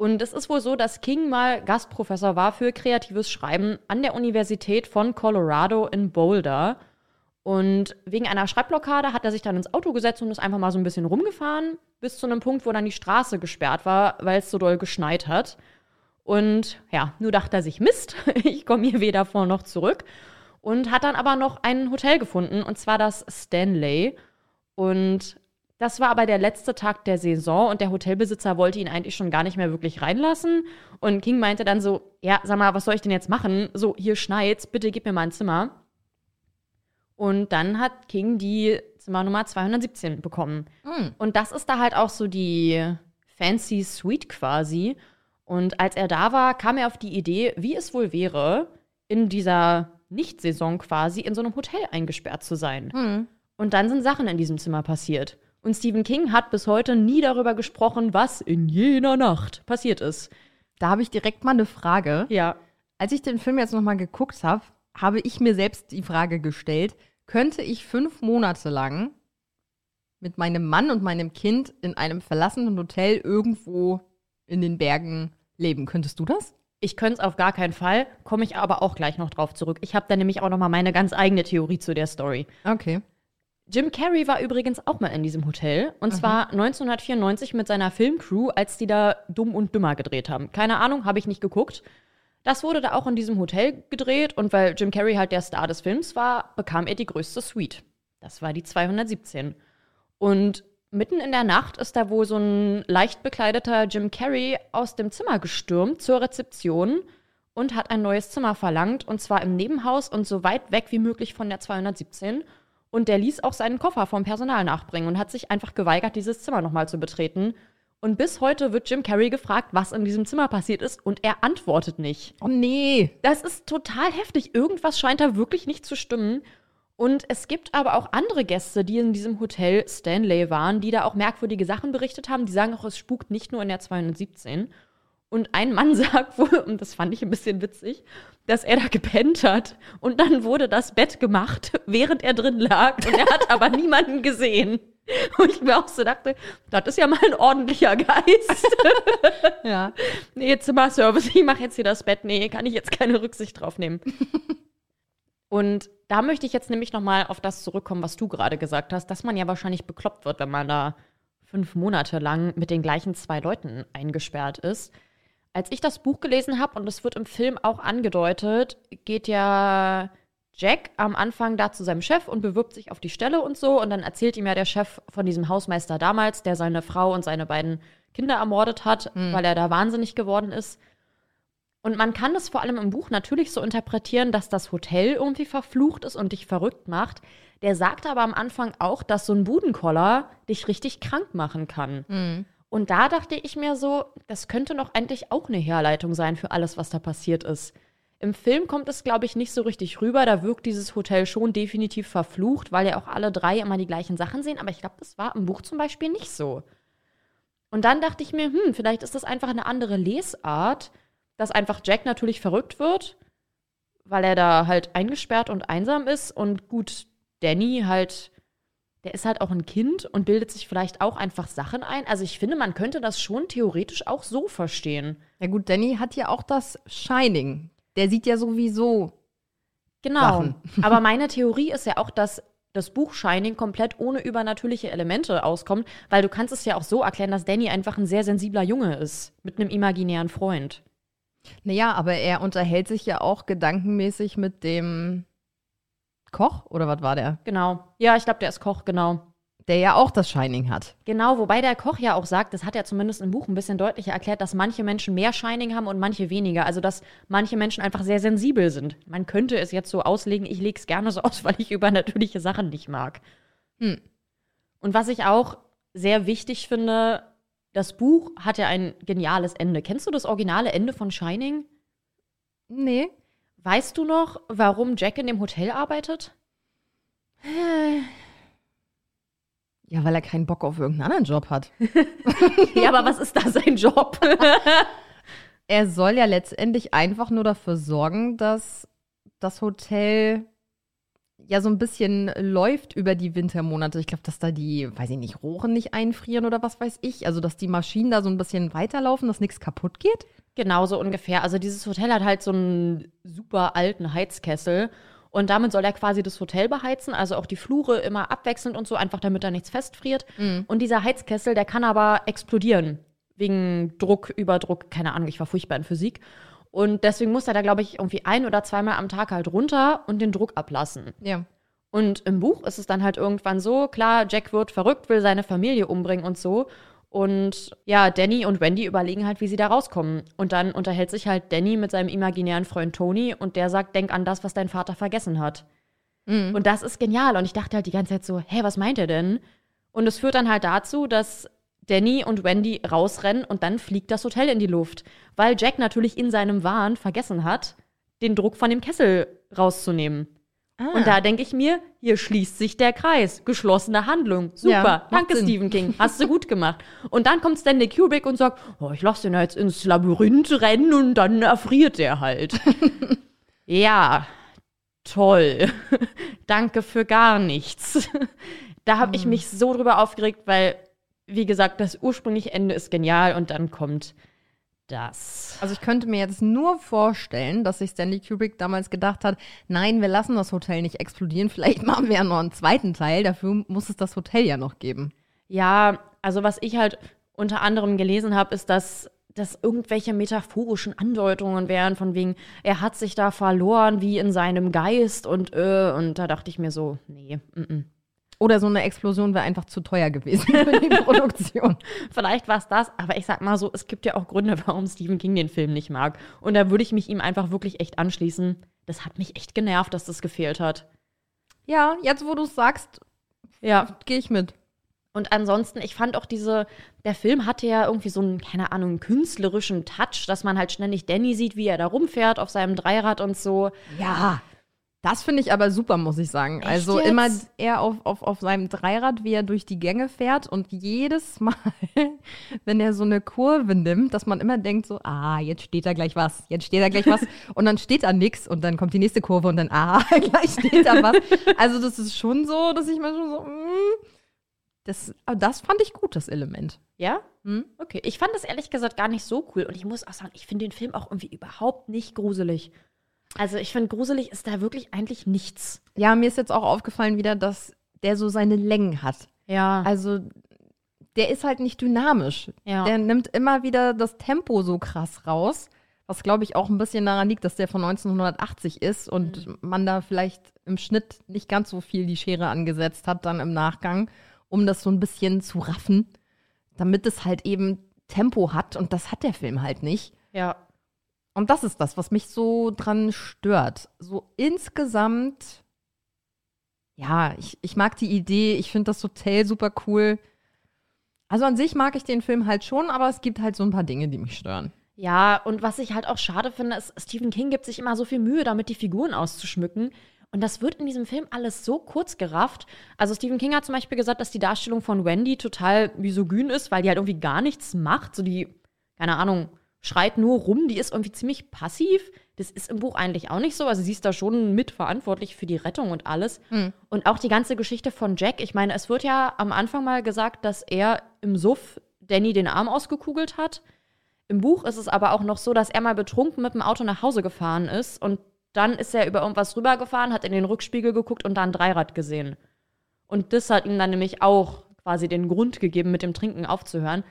Speaker 1: Und es ist wohl so, dass King mal Gastprofessor war für kreatives Schreiben an der Universität von Colorado in Boulder. Und wegen einer Schreibblockade hat er sich dann ins Auto gesetzt und ist einfach mal so ein bisschen rumgefahren, bis zu einem Punkt, wo dann die Straße gesperrt war, weil es so doll geschneit hat. Und ja, nur dachte er sich, Mist, [laughs] ich komme hier weder vor noch zurück. Und hat dann aber noch ein Hotel gefunden, und zwar das Stanley. Und das war aber der letzte Tag der Saison und der Hotelbesitzer wollte ihn eigentlich schon gar nicht mehr wirklich reinlassen. Und King meinte dann so: Ja, sag mal, was soll ich denn jetzt machen? So, hier schneit's, bitte gib mir mal ein Zimmer. Und dann hat King die Zimmernummer 217 bekommen.
Speaker 4: Hm.
Speaker 1: Und das ist da halt auch so die Fancy Suite quasi. Und als er da war, kam er auf die Idee, wie es wohl wäre, in dieser Nicht-Saison quasi in so einem Hotel eingesperrt zu sein.
Speaker 4: Hm.
Speaker 1: Und dann sind Sachen in diesem Zimmer passiert. Und Stephen King hat bis heute nie darüber gesprochen, was in jener Nacht passiert ist.
Speaker 4: Da habe ich direkt mal eine Frage.
Speaker 1: Ja.
Speaker 4: Als ich den Film jetzt nochmal geguckt habe, habe ich mir selbst die Frage gestellt, könnte ich fünf Monate lang mit meinem Mann und meinem Kind in einem verlassenen Hotel irgendwo in den Bergen leben? Könntest du das?
Speaker 1: Ich könnte es auf gar keinen Fall, komme ich aber auch gleich noch drauf zurück. Ich habe da nämlich auch noch mal meine ganz eigene Theorie zu der Story.
Speaker 4: Okay.
Speaker 1: Jim Carrey war übrigens auch mal in diesem Hotel. Und
Speaker 4: Mhm.
Speaker 1: zwar 1994 mit seiner Filmcrew, als die da Dumm und Dümmer gedreht haben. Keine Ahnung, habe ich nicht geguckt. Das wurde da auch in diesem Hotel gedreht. Und weil Jim Carrey halt der Star des Films war, bekam er die größte Suite. Das war die 217. Und mitten in der Nacht ist da wohl so ein leicht bekleideter Jim Carrey aus dem Zimmer gestürmt zur Rezeption und hat ein neues Zimmer verlangt. Und zwar im Nebenhaus und so weit weg wie möglich von der 217. Und der ließ auch seinen Koffer vom Personal nachbringen und hat sich einfach geweigert, dieses Zimmer nochmal zu betreten. Und bis heute wird Jim Carrey gefragt, was in diesem Zimmer passiert ist, und er antwortet nicht.
Speaker 4: Oh nee.
Speaker 1: Das ist total heftig. Irgendwas scheint da wirklich nicht zu stimmen. Und es gibt aber auch andere Gäste, die in diesem Hotel Stanley waren, die da auch merkwürdige Sachen berichtet haben. Die sagen auch, es spukt nicht nur in der 217. Und ein Mann [laughs] sagt wohl, und das fand ich ein bisschen witzig, dass er da gepennt hat. Und dann wurde das Bett gemacht, [laughs] während er drin lag. Und er hat aber [laughs] niemanden gesehen. Und ich mir auch so dachte, das ist ja mal ein ordentlicher Geist.
Speaker 4: Ja.
Speaker 1: Nee, Zimmerservice, ich mache jetzt hier das Bett. Nee, kann ich jetzt keine Rücksicht drauf nehmen. Und da möchte ich jetzt nämlich nochmal auf das zurückkommen, was du gerade gesagt hast, dass man ja wahrscheinlich bekloppt wird, wenn man da fünf Monate lang mit den gleichen zwei Leuten eingesperrt ist. Als ich das Buch gelesen habe, und es wird im Film auch angedeutet, geht ja Jack am Anfang da zu seinem Chef und bewirbt sich auf die Stelle und so. Und dann erzählt ihm ja der Chef von diesem Hausmeister damals, der seine Frau und seine beiden Kinder ermordet hat,
Speaker 4: Mhm.
Speaker 1: weil er da wahnsinnig geworden ist. Und man kann das vor allem im Buch natürlich so interpretieren, dass das Hotel irgendwie verflucht ist und dich verrückt macht. Der sagt aber am Anfang auch, dass so ein Budenkoller dich richtig krank machen kann.
Speaker 4: Mhm.
Speaker 1: Und da dachte ich mir so, das könnte doch eigentlich auch eine Herleitung sein für alles, was da passiert ist. Im Film kommt es, glaube ich, nicht so richtig rüber. Da wirkt dieses Hotel schon definitiv verflucht, weil ja auch alle drei immer die gleichen Sachen sehen. Aber ich glaube, das war im Buch zum Beispiel nicht so. Und dann dachte ich mir, hm, vielleicht ist das einfach eine andere Lesart, dass einfach Jack natürlich verrückt wird, weil er da halt eingesperrt und einsam ist. Und gut, Danny halt, der ist halt auch ein Kind und bildet sich vielleicht auch einfach Sachen ein. Also ich finde, man könnte das schon theoretisch auch so verstehen.
Speaker 4: Ja gut, Danny hat ja auch das Shining. Der sieht ja sowieso.
Speaker 1: Genau.
Speaker 4: Sachen. [laughs]
Speaker 1: Aber meine Theorie ist ja auch, dass das Buch Shining komplett ohne übernatürliche Elemente auskommt, weil du kannst es ja auch so erklären, dass Danny einfach ein sehr sensibler Junge ist mit einem imaginären Freund.
Speaker 4: Naja, aber er unterhält sich ja auch gedankenmäßig mit dem Koch oder was war der?
Speaker 1: Genau. Ja, ich glaube, der ist Koch, genau.
Speaker 4: Der ja auch das Shining hat.
Speaker 1: Genau, wobei der Koch ja auch sagt, das hat er zumindest im Buch ein bisschen deutlicher erklärt, dass manche Menschen mehr Shining haben und manche weniger. Also, dass manche Menschen einfach sehr sensibel sind. Man könnte es jetzt so auslegen, ich lege es gerne so aus, weil ich übernatürliche Sachen nicht mag.
Speaker 4: Hm.
Speaker 1: Und was ich auch sehr wichtig finde, das Buch hat ja ein geniales Ende. Kennst du das originale Ende von Shining?
Speaker 4: Nee.
Speaker 1: Weißt du noch, warum Jack in dem Hotel arbeitet?
Speaker 4: Ja, weil er keinen Bock auf irgendeinen anderen Job hat. [laughs] [laughs]
Speaker 1: ja, aber was ist da sein Job?
Speaker 4: er soll ja letztendlich einfach nur dafür sorgen, dass das Hotel ja so ein bisschen läuft über die Wintermonate. Ich glaube, dass da die, weiß ich nicht, Rohre nicht einfrieren oder was weiß ich. Also, dass die Maschinen da so ein bisschen weiterlaufen, dass nichts kaputt geht.
Speaker 1: Genau so ungefähr. Also dieses Hotel hat halt so einen super alten Heizkessel und damit soll er quasi das Hotel beheizen, also auch die Flure immer abwechselnd und so, einfach damit da nichts festfriert.
Speaker 4: Mhm.
Speaker 1: Und dieser Heizkessel, der kann aber explodieren wegen Druck, Überdruck, keine Ahnung, ich war furchtbar in Physik. Und deswegen muss er da, glaube ich, irgendwie ein oder zweimal am Tag halt runter und den Druck ablassen.
Speaker 4: Ja.
Speaker 1: Und im Buch ist es dann halt irgendwann so, klar, Jack wird verrückt, will seine Familie umbringen und so. Und ja, Danny und Wendy überlegen halt, wie sie da rauskommen. Und dann unterhält sich halt Danny mit seinem imaginären Freund Tony und der sagt, denk an das, was dein Vater vergessen hat.
Speaker 4: Mhm.
Speaker 1: Und das ist genial. Und ich dachte halt die ganze Zeit so, hä, was meint er denn? Und es führt dann halt dazu, dass Danny und Wendy rausrennen und dann fliegt das Hotel in die Luft. Weil Jack natürlich in seinem Wahn vergessen hat, den Druck von dem Kessel rauszunehmen.
Speaker 4: Ah.
Speaker 1: Und da denke ich mir, hier schließt sich der Kreis. Geschlossene Handlung. Super.
Speaker 4: Ja,
Speaker 1: Danke,
Speaker 4: Sinn.
Speaker 1: Stephen King. [laughs] Hast du gut gemacht. Und dann kommt Stanley Kubrick und sagt, oh, ich lasse den jetzt ins Labyrinth rennen und dann erfriert der halt. [laughs] ja, toll. [laughs] Danke für gar nichts. da habe ich mich so drüber aufgeregt, weil, wie gesagt, das ursprüngliche Ende ist genial und dann kommt das.
Speaker 4: Also ich könnte mir jetzt nur vorstellen, dass sich Stanley Kubrick damals gedacht hat, nein, wir lassen das Hotel nicht explodieren, vielleicht [laughs] machen wir ja noch einen zweiten Teil, dafür muss es das Hotel ja noch geben.
Speaker 1: Ja, also was ich halt unter anderem gelesen habe, ist, dass das irgendwelche metaphorischen Andeutungen wären, von wegen, er hat sich da verloren wie in seinem Geist und äh, und da dachte ich mir so, nee, -mm.
Speaker 4: Oder so eine Explosion wäre einfach zu teuer gewesen [laughs] für die Produktion.
Speaker 1: Vielleicht war es das, aber ich sag mal so, es gibt ja auch Gründe, warum Stephen King den Film nicht mag. Und da würde ich mich ihm einfach wirklich echt anschließen. Das hat mich echt genervt, dass das gefehlt hat.
Speaker 4: Ja, jetzt wo du es sagst,
Speaker 1: Ja.
Speaker 4: gehe ich mit.
Speaker 1: Und ansonsten, ich fand auch diese, der Film hatte ja irgendwie so einen, keine Ahnung, künstlerischen Touch, dass man halt ständig Danny sieht, wie er da rumfährt auf seinem Dreirad und so.
Speaker 4: Ja. Das finde ich aber super, muss ich sagen.
Speaker 1: Echt
Speaker 4: also
Speaker 1: jetzt?
Speaker 4: immer er auf, auf, auf seinem Dreirad, wie er durch die Gänge fährt und jedes [laughs] Mal, wenn er so eine Kurve nimmt, dass man immer denkt so, ah, jetzt steht da gleich was, jetzt steht da gleich was [laughs] und dann steht da nichts und dann kommt die nächste Kurve und dann, ah, [laughs] gleich steht da was. Also das ist schon so, dass ich manchmal so, mm, das, aber das fand ich gut, das Element.
Speaker 1: Ja?
Speaker 4: Hm?
Speaker 1: Okay. Ich fand das ehrlich gesagt gar nicht so cool. Und ich muss auch sagen, ich finde den Film auch irgendwie überhaupt nicht gruselig. Also ich finde, gruselig ist da wirklich eigentlich nichts.
Speaker 4: Ja, mir ist jetzt auch aufgefallen wieder, dass der so seine Längen hat.
Speaker 1: Ja.
Speaker 4: Also der ist halt nicht dynamisch.
Speaker 1: Ja.
Speaker 4: Der nimmt immer wieder das Tempo so krass raus, was glaube ich auch ein bisschen daran liegt, dass der von 1980 ist und
Speaker 1: Mhm.
Speaker 4: man da vielleicht im Schnitt nicht ganz so viel die Schere angesetzt hat dann im Nachgang, um das so ein bisschen zu raffen, damit es halt eben Tempo hat und das hat der Film halt nicht.
Speaker 1: ja.
Speaker 4: Und das ist das, was mich so dran stört. So insgesamt, ja, ich, ich mag die Idee, ich finde das Hotel super cool. Also an sich mag ich den Film halt schon, aber es gibt halt so ein paar Dinge, die mich stören.
Speaker 1: Ja, und was ich halt auch schade finde, ist, Stephen King gibt sich immer so viel Mühe, damit die Figuren auszuschmücken. Und das wird in diesem Film alles so kurz gerafft. Also Stephen King hat zum Beispiel gesagt, dass die Darstellung von Wendy total misogyn ist, weil die halt irgendwie gar nichts macht. So die, keine Ahnung, schreit nur rum, die ist irgendwie ziemlich passiv. Das ist im Buch eigentlich auch nicht so. Also sie ist da schon mitverantwortlich für die Rettung und alles. Und auch die ganze Geschichte von Jack. Ich meine, es wird ja am Anfang mal gesagt, dass er im Suff Danny den Arm ausgekugelt hat. Im Buch ist es aber auch noch so, dass er mal betrunken mit dem Auto nach Hause gefahren ist und dann ist er über irgendwas rübergefahren, hat in den Rückspiegel geguckt und da ein Dreirad gesehen. Und das hat ihm dann nämlich auch quasi den Grund gegeben, mit dem Trinken aufzuhören.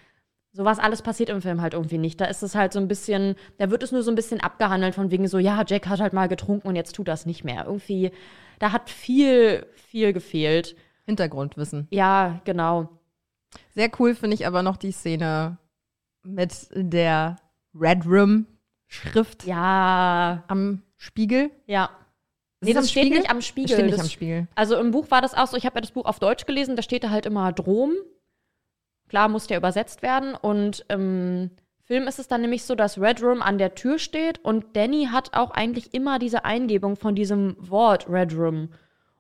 Speaker 1: Sowas alles passiert im Film halt irgendwie nicht. Da ist es halt so ein bisschen, da wird es nur so ein bisschen abgehandelt von wegen so, ja, Jack hat halt mal getrunken und jetzt tut das nicht mehr. Irgendwie, da hat viel, viel gefehlt.
Speaker 4: Hintergrundwissen.
Speaker 1: Ja, genau.
Speaker 4: Sehr cool finde ich aber noch die Szene mit der Red Room Schrift
Speaker 1: Ja,
Speaker 4: am Spiegel.
Speaker 1: ja. Nee,
Speaker 4: am
Speaker 1: das steht
Speaker 4: Spiegel?
Speaker 1: nicht am Spiegel.
Speaker 4: Das steht nicht
Speaker 1: das,
Speaker 4: am Spiegel.
Speaker 1: Also im Buch war das auch so, ich habe ja das Buch auf Deutsch gelesen, da steht da halt immer Drom. Klar muss der übersetzt werden. Und im Film ist es dann nämlich so, dass Red Room an der Tür steht und Danny hat auch eigentlich immer diese Eingebung von diesem Wort Red Room.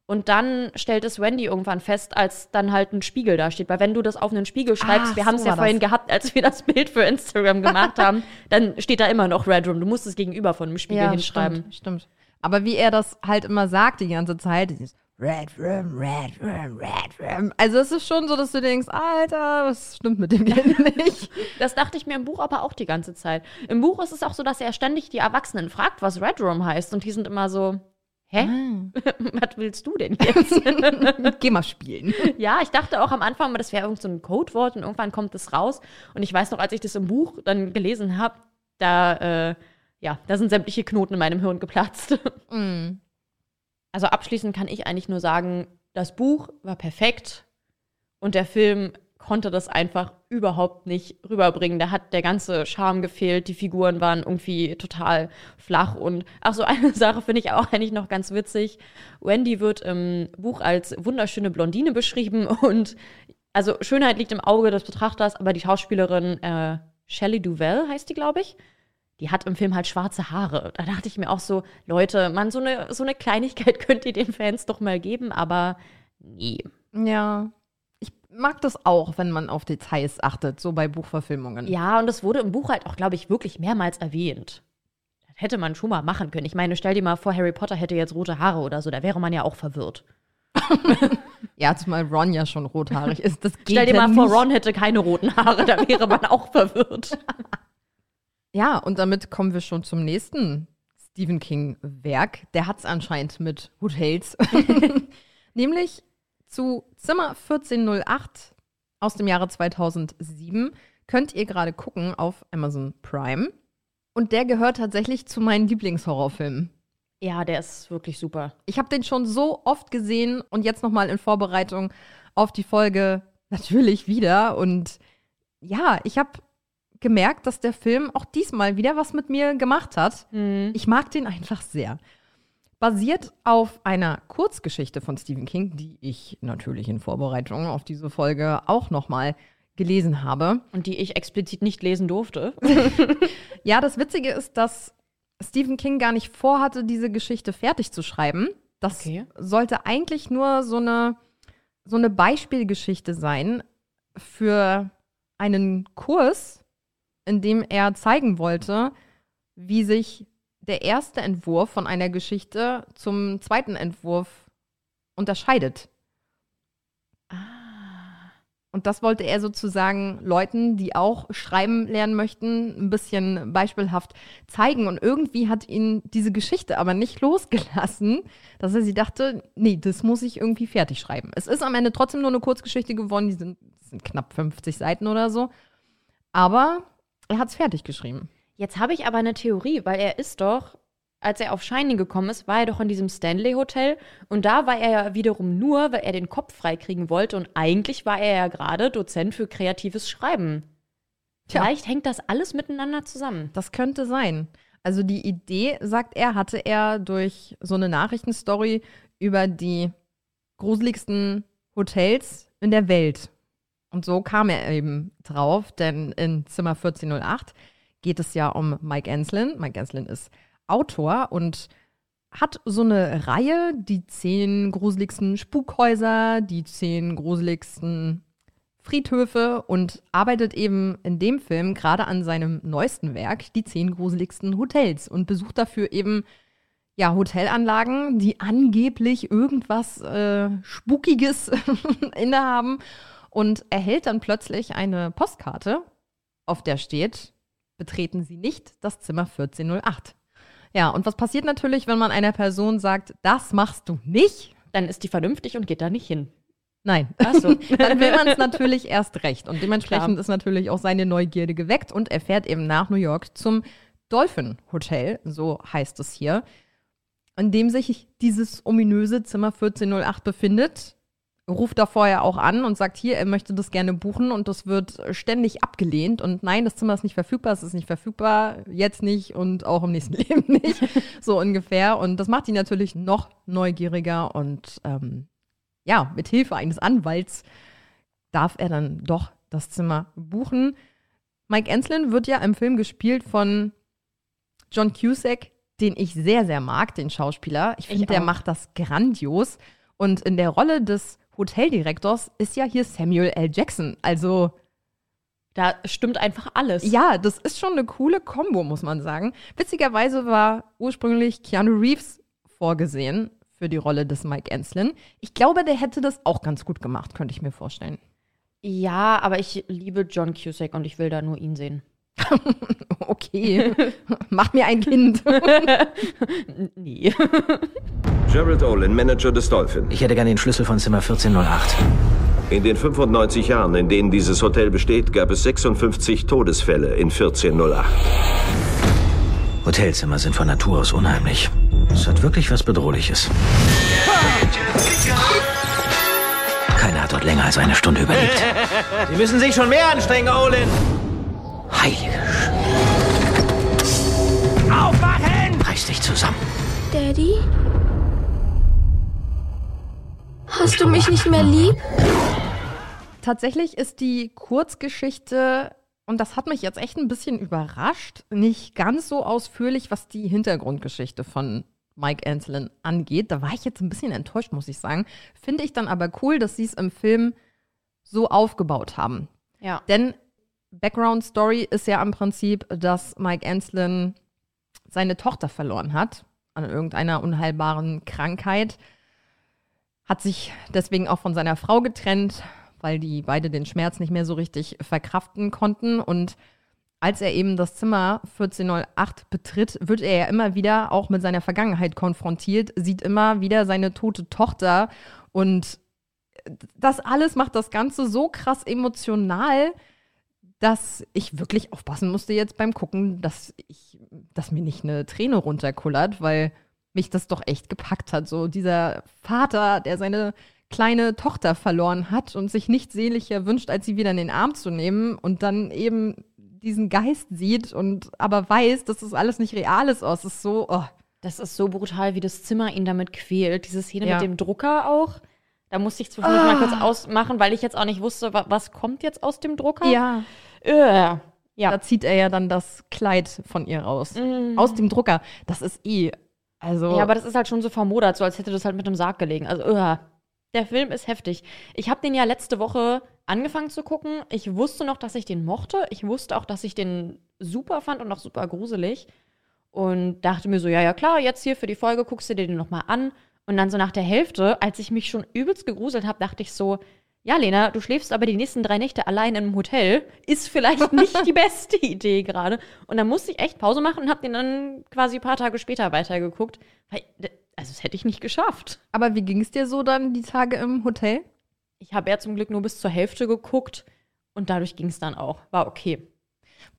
Speaker 1: Und dann stellt es Wendy irgendwann fest, als dann halt ein Spiegel da steht. Weil wenn du das auf einen Spiegel schreibst,
Speaker 4: Ach,
Speaker 1: wir haben es
Speaker 4: so
Speaker 1: ja vorhin
Speaker 4: das.
Speaker 1: gehabt, als wir das Bild für Instagram gemacht [laughs] haben, dann steht da immer noch Red Room. Du musst es gegenüber von dem Spiegel hinschreiben.
Speaker 4: Stimmt, stimmt. Aber wie er das halt immer sagt die ganze Zeit, dieses Red Room, Red Room, Red Room. Also es ist schon so, dass du denkst, Alter, was stimmt mit dem Kind [laughs] nicht?
Speaker 1: Das dachte ich mir im Buch aber auch die ganze Zeit. Im Buch ist es auch so, dass er ständig die Erwachsenen fragt, was Red Room heißt. Und die sind immer so, hä? [laughs] was willst du denn jetzt? [laughs]
Speaker 4: Geh mal spielen.
Speaker 1: ja, ich dachte auch am Anfang, das wäre irgend so ein Codewort und irgendwann kommt es raus. Und ich weiß noch, als ich das im Buch dann gelesen habe, da, äh, ja, da sind sämtliche Knoten in meinem Hirn geplatzt. Also abschließend kann ich eigentlich nur sagen, das Buch war perfekt und der Film konnte das einfach überhaupt nicht rüberbringen. Da hat der ganze Charme gefehlt, die Figuren waren irgendwie total flach und ach so [laughs] eine Sache finde ich auch eigentlich noch ganz witzig. Wendy wird im Buch als wunderschöne Blondine beschrieben [laughs] und also Schönheit liegt im Auge des Betrachters, aber die Schauspielerin äh, Shelley Duvall heißt die, glaube ich die hat im Film halt schwarze Haare. Da dachte ich mir auch so, Leute, man, so eine, so eine Kleinigkeit [laughs] könnt ihr den Fans doch mal geben, aber nee.
Speaker 4: Ja. Ich mag das auch, wenn man auf Details achtet, so bei Buchverfilmungen.
Speaker 1: Ja, und das wurde im Buch halt auch, glaube ich, wirklich mehrmals erwähnt. Das hätte man schon mal machen können. Ich meine, stell dir mal vor, Harry Potter hätte jetzt rote Haare oder so, da wäre man ja auch verwirrt. [laughs]
Speaker 4: Ja, zumal Ron ja schon rothaarig ist. Das geht
Speaker 1: Stell dir mal vor,
Speaker 4: nicht.
Speaker 1: Ron hätte keine roten Haare, da wäre man auch verwirrt. [laughs]
Speaker 4: Ja, und damit kommen wir schon zum nächsten Stephen King-Werk. Der hat es anscheinend mit Hotels. [laughs] [laughs] Nämlich zu Zimmer 1408 aus dem Jahre 2007 könnt ihr gerade gucken auf Amazon Prime. Und der gehört tatsächlich zu meinen Lieblingshorrorfilmen.
Speaker 1: Ja, der ist wirklich super.
Speaker 4: Ich habe den schon so oft gesehen und jetzt noch mal in Vorbereitung auf die Folge natürlich wieder. Und ja, ich habe gemerkt, dass der Film auch diesmal wieder was mit mir gemacht hat. Ich mag den einfach sehr. basiert auf einer Kurzgeschichte von Stephen King, die ich natürlich in Vorbereitung auf diese Folge auch nochmal gelesen habe.
Speaker 1: Und die ich explizit nicht lesen durfte. [laughs] [laughs]
Speaker 4: ja, das Witzige ist, dass Stephen King gar nicht vorhatte, diese Geschichte fertig zu schreiben. Das okay. sollte eigentlich nur so eine, so eine Beispielgeschichte sein für einen Kurs, in dem er zeigen wollte, wie sich der erste Entwurf von einer Geschichte zum zweiten Entwurf unterscheidet. Ah. Und das wollte er sozusagen Leuten, die auch schreiben lernen möchten, ein bisschen beispielhaft zeigen. Und irgendwie hat ihn diese Geschichte aber nicht [laughs] losgelassen, dass er sie dachte, nee, das muss ich irgendwie fertig schreiben. Es ist am Ende trotzdem nur eine Kurzgeschichte geworden, die sind, sind knapp 50 Seiten oder so. Aber er hat es fertig geschrieben.
Speaker 1: Jetzt habe ich aber eine Theorie, weil er ist doch, als er auf Shining gekommen ist, war er doch in diesem Stanley Hotel und da war er ja wiederum nur, weil er den Kopf freikriegen wollte und eigentlich war er ja gerade Dozent für kreatives Schreiben. Tja. Vielleicht hängt das alles miteinander zusammen.
Speaker 4: Das könnte sein. Also die Idee, sagt er, hatte er durch so eine Nachrichtenstory über die gruseligsten Hotels in der Welt. Und so kam er eben drauf, denn in Zimmer 1408 geht es ja um Mike Enslin. Mike Enslin ist Autor und hat so eine Reihe, die zehn gruseligsten Spukhäuser, die zehn gruseligsten Friedhöfe und arbeitet eben in dem Film gerade an seinem neuesten Werk, die zehn gruseligsten Hotels und besucht dafür eben ja Hotelanlagen, die angeblich irgendwas äh, Spukiges [laughs] innehaben und erhält dann plötzlich eine Postkarte, auf der steht betreten Sie nicht das Zimmer 1408. Ja, und was passiert natürlich, wenn man einer Person sagt, das machst du nicht?
Speaker 1: Dann ist die vernünftig und geht da nicht hin.
Speaker 4: Nein. Ach so. [laughs] Dann will man es natürlich erst recht. Und dementsprechend Klar. ist natürlich auch seine Neugierde geweckt und er fährt eben nach New York zum Dolphin Hotel, so heißt es hier, in dem sich dieses ominöse Zimmer 1408 befindet ruft da vorher auch an und sagt, hier, er möchte das gerne buchen und das wird ständig abgelehnt und nein, das Zimmer ist nicht verfügbar, es ist nicht verfügbar, jetzt nicht und auch im nächsten [laughs] Leben nicht, so ungefähr. Und das macht ihn natürlich noch neugieriger und ähm, ja, mit Hilfe eines Anwalts darf er dann doch das Zimmer buchen. Mike Enslin wird ja im Film gespielt von John Cusack, den ich sehr, sehr mag, den Schauspieler. Ich finde, der macht das grandios. Und in der Rolle des Hoteldirektors ist ja hier Samuel L. Jackson. Also.
Speaker 1: Da stimmt einfach alles.
Speaker 4: Ja, das ist schon eine coole Kombo, muss man sagen. Witzigerweise war ursprünglich Keanu Reeves vorgesehen für die Rolle des Mike Enslin. Ich glaube, der hätte das auch ganz gut gemacht, könnte ich mir vorstellen.
Speaker 1: Ja, aber ich liebe John Cusack und ich will da nur ihn sehen. [laughs]
Speaker 4: okay, mach mir ein Kind. [laughs]
Speaker 1: nee. [laughs]
Speaker 13: Gerald Olin, Manager des Dolphin.
Speaker 14: Ich hätte gerne den Schlüssel von Zimmer 1408.
Speaker 13: In den 95 Jahren, in denen dieses Hotel besteht, gab es 56 Todesfälle in 1408.
Speaker 14: Hotelzimmer sind von Natur aus unheimlich. Es hat wirklich was Bedrohliches. Keiner hat dort länger als eine Stunde überlebt.
Speaker 15: Sie müssen sich schon mehr anstrengen, Olin.
Speaker 14: Heilige
Speaker 15: Aufwachen!
Speaker 14: Reiß dich zusammen.
Speaker 8: Daddy? Hast du mich nicht mehr lieb?
Speaker 4: Tatsächlich ist die Kurzgeschichte, und das hat mich jetzt echt ein bisschen überrascht, nicht ganz so ausführlich, was die Hintergrundgeschichte von Mike Anselin angeht. Da war ich jetzt ein bisschen enttäuscht, muss ich sagen. Finde ich dann aber cool, dass sie es im Film so aufgebaut haben.
Speaker 1: Ja.
Speaker 4: Denn Background Story ist ja im Prinzip, dass Mike Anselin seine Tochter verloren hat an irgendeiner unheilbaren Krankheit hat sich deswegen auch von seiner Frau getrennt, weil die beide den Schmerz nicht mehr so richtig verkraften konnten. Und als er eben das Zimmer 1408 betritt, wird er ja immer wieder auch mit seiner Vergangenheit konfrontiert, sieht immer wieder seine tote Tochter und das alles macht das Ganze so krass emotional, dass ich wirklich aufpassen musste jetzt beim Gucken, dass ich, dass mir nicht eine Träne runterkullert, weil mich das doch echt gepackt hat. So dieser Vater, der seine kleine Tochter verloren hat und sich nichts sehnlicher wünscht, als sie wieder in den Arm zu nehmen und dann eben diesen Geist sieht und aber weiß, dass das alles nicht real ist. Oh, es ist so, oh,
Speaker 1: Das ist so brutal, wie das Zimmer ihn damit quält. Diese Szene
Speaker 4: Ja.
Speaker 1: mit dem Drucker auch. Da musste ich zwischendurch mal kurz ausmachen, weil ich jetzt auch nicht wusste, wa was kommt jetzt aus dem Drucker.
Speaker 4: Ja.
Speaker 1: Äh, ja.
Speaker 4: Da zieht er ja dann das Kleid von ihr raus.
Speaker 1: Mhm.
Speaker 4: Aus dem Drucker. Das ist eh. Also.
Speaker 1: Ja, aber das ist halt schon so vermodert, so als hätte das halt mit einem Sarg gelegen. Also, uh, der Film ist heftig. Ich habe den ja letzte Woche angefangen zu gucken. Ich wusste noch, dass ich den mochte. Ich wusste auch, dass ich den super fand und auch super gruselig. Und dachte mir so, ja, ja, klar, jetzt hier für die Folge guckst du dir den nochmal an. Und dann so nach der Hälfte, als ich mich schon übelst gegruselt habe, dachte ich so, ja, Lena, du schläfst aber die nächsten drei Nächte allein im Hotel. Ist vielleicht nicht die [laughs] beste Idee gerade. Und dann musste ich echt Pause machen und habe den dann quasi ein paar Tage später weitergeguckt. Weil, also, das hätte ich nicht geschafft.
Speaker 4: Aber wie ging es dir so dann die Tage im Hotel?
Speaker 1: Ich habe ja zum Glück nur bis zur Hälfte geguckt und dadurch ging es dann auch. War okay.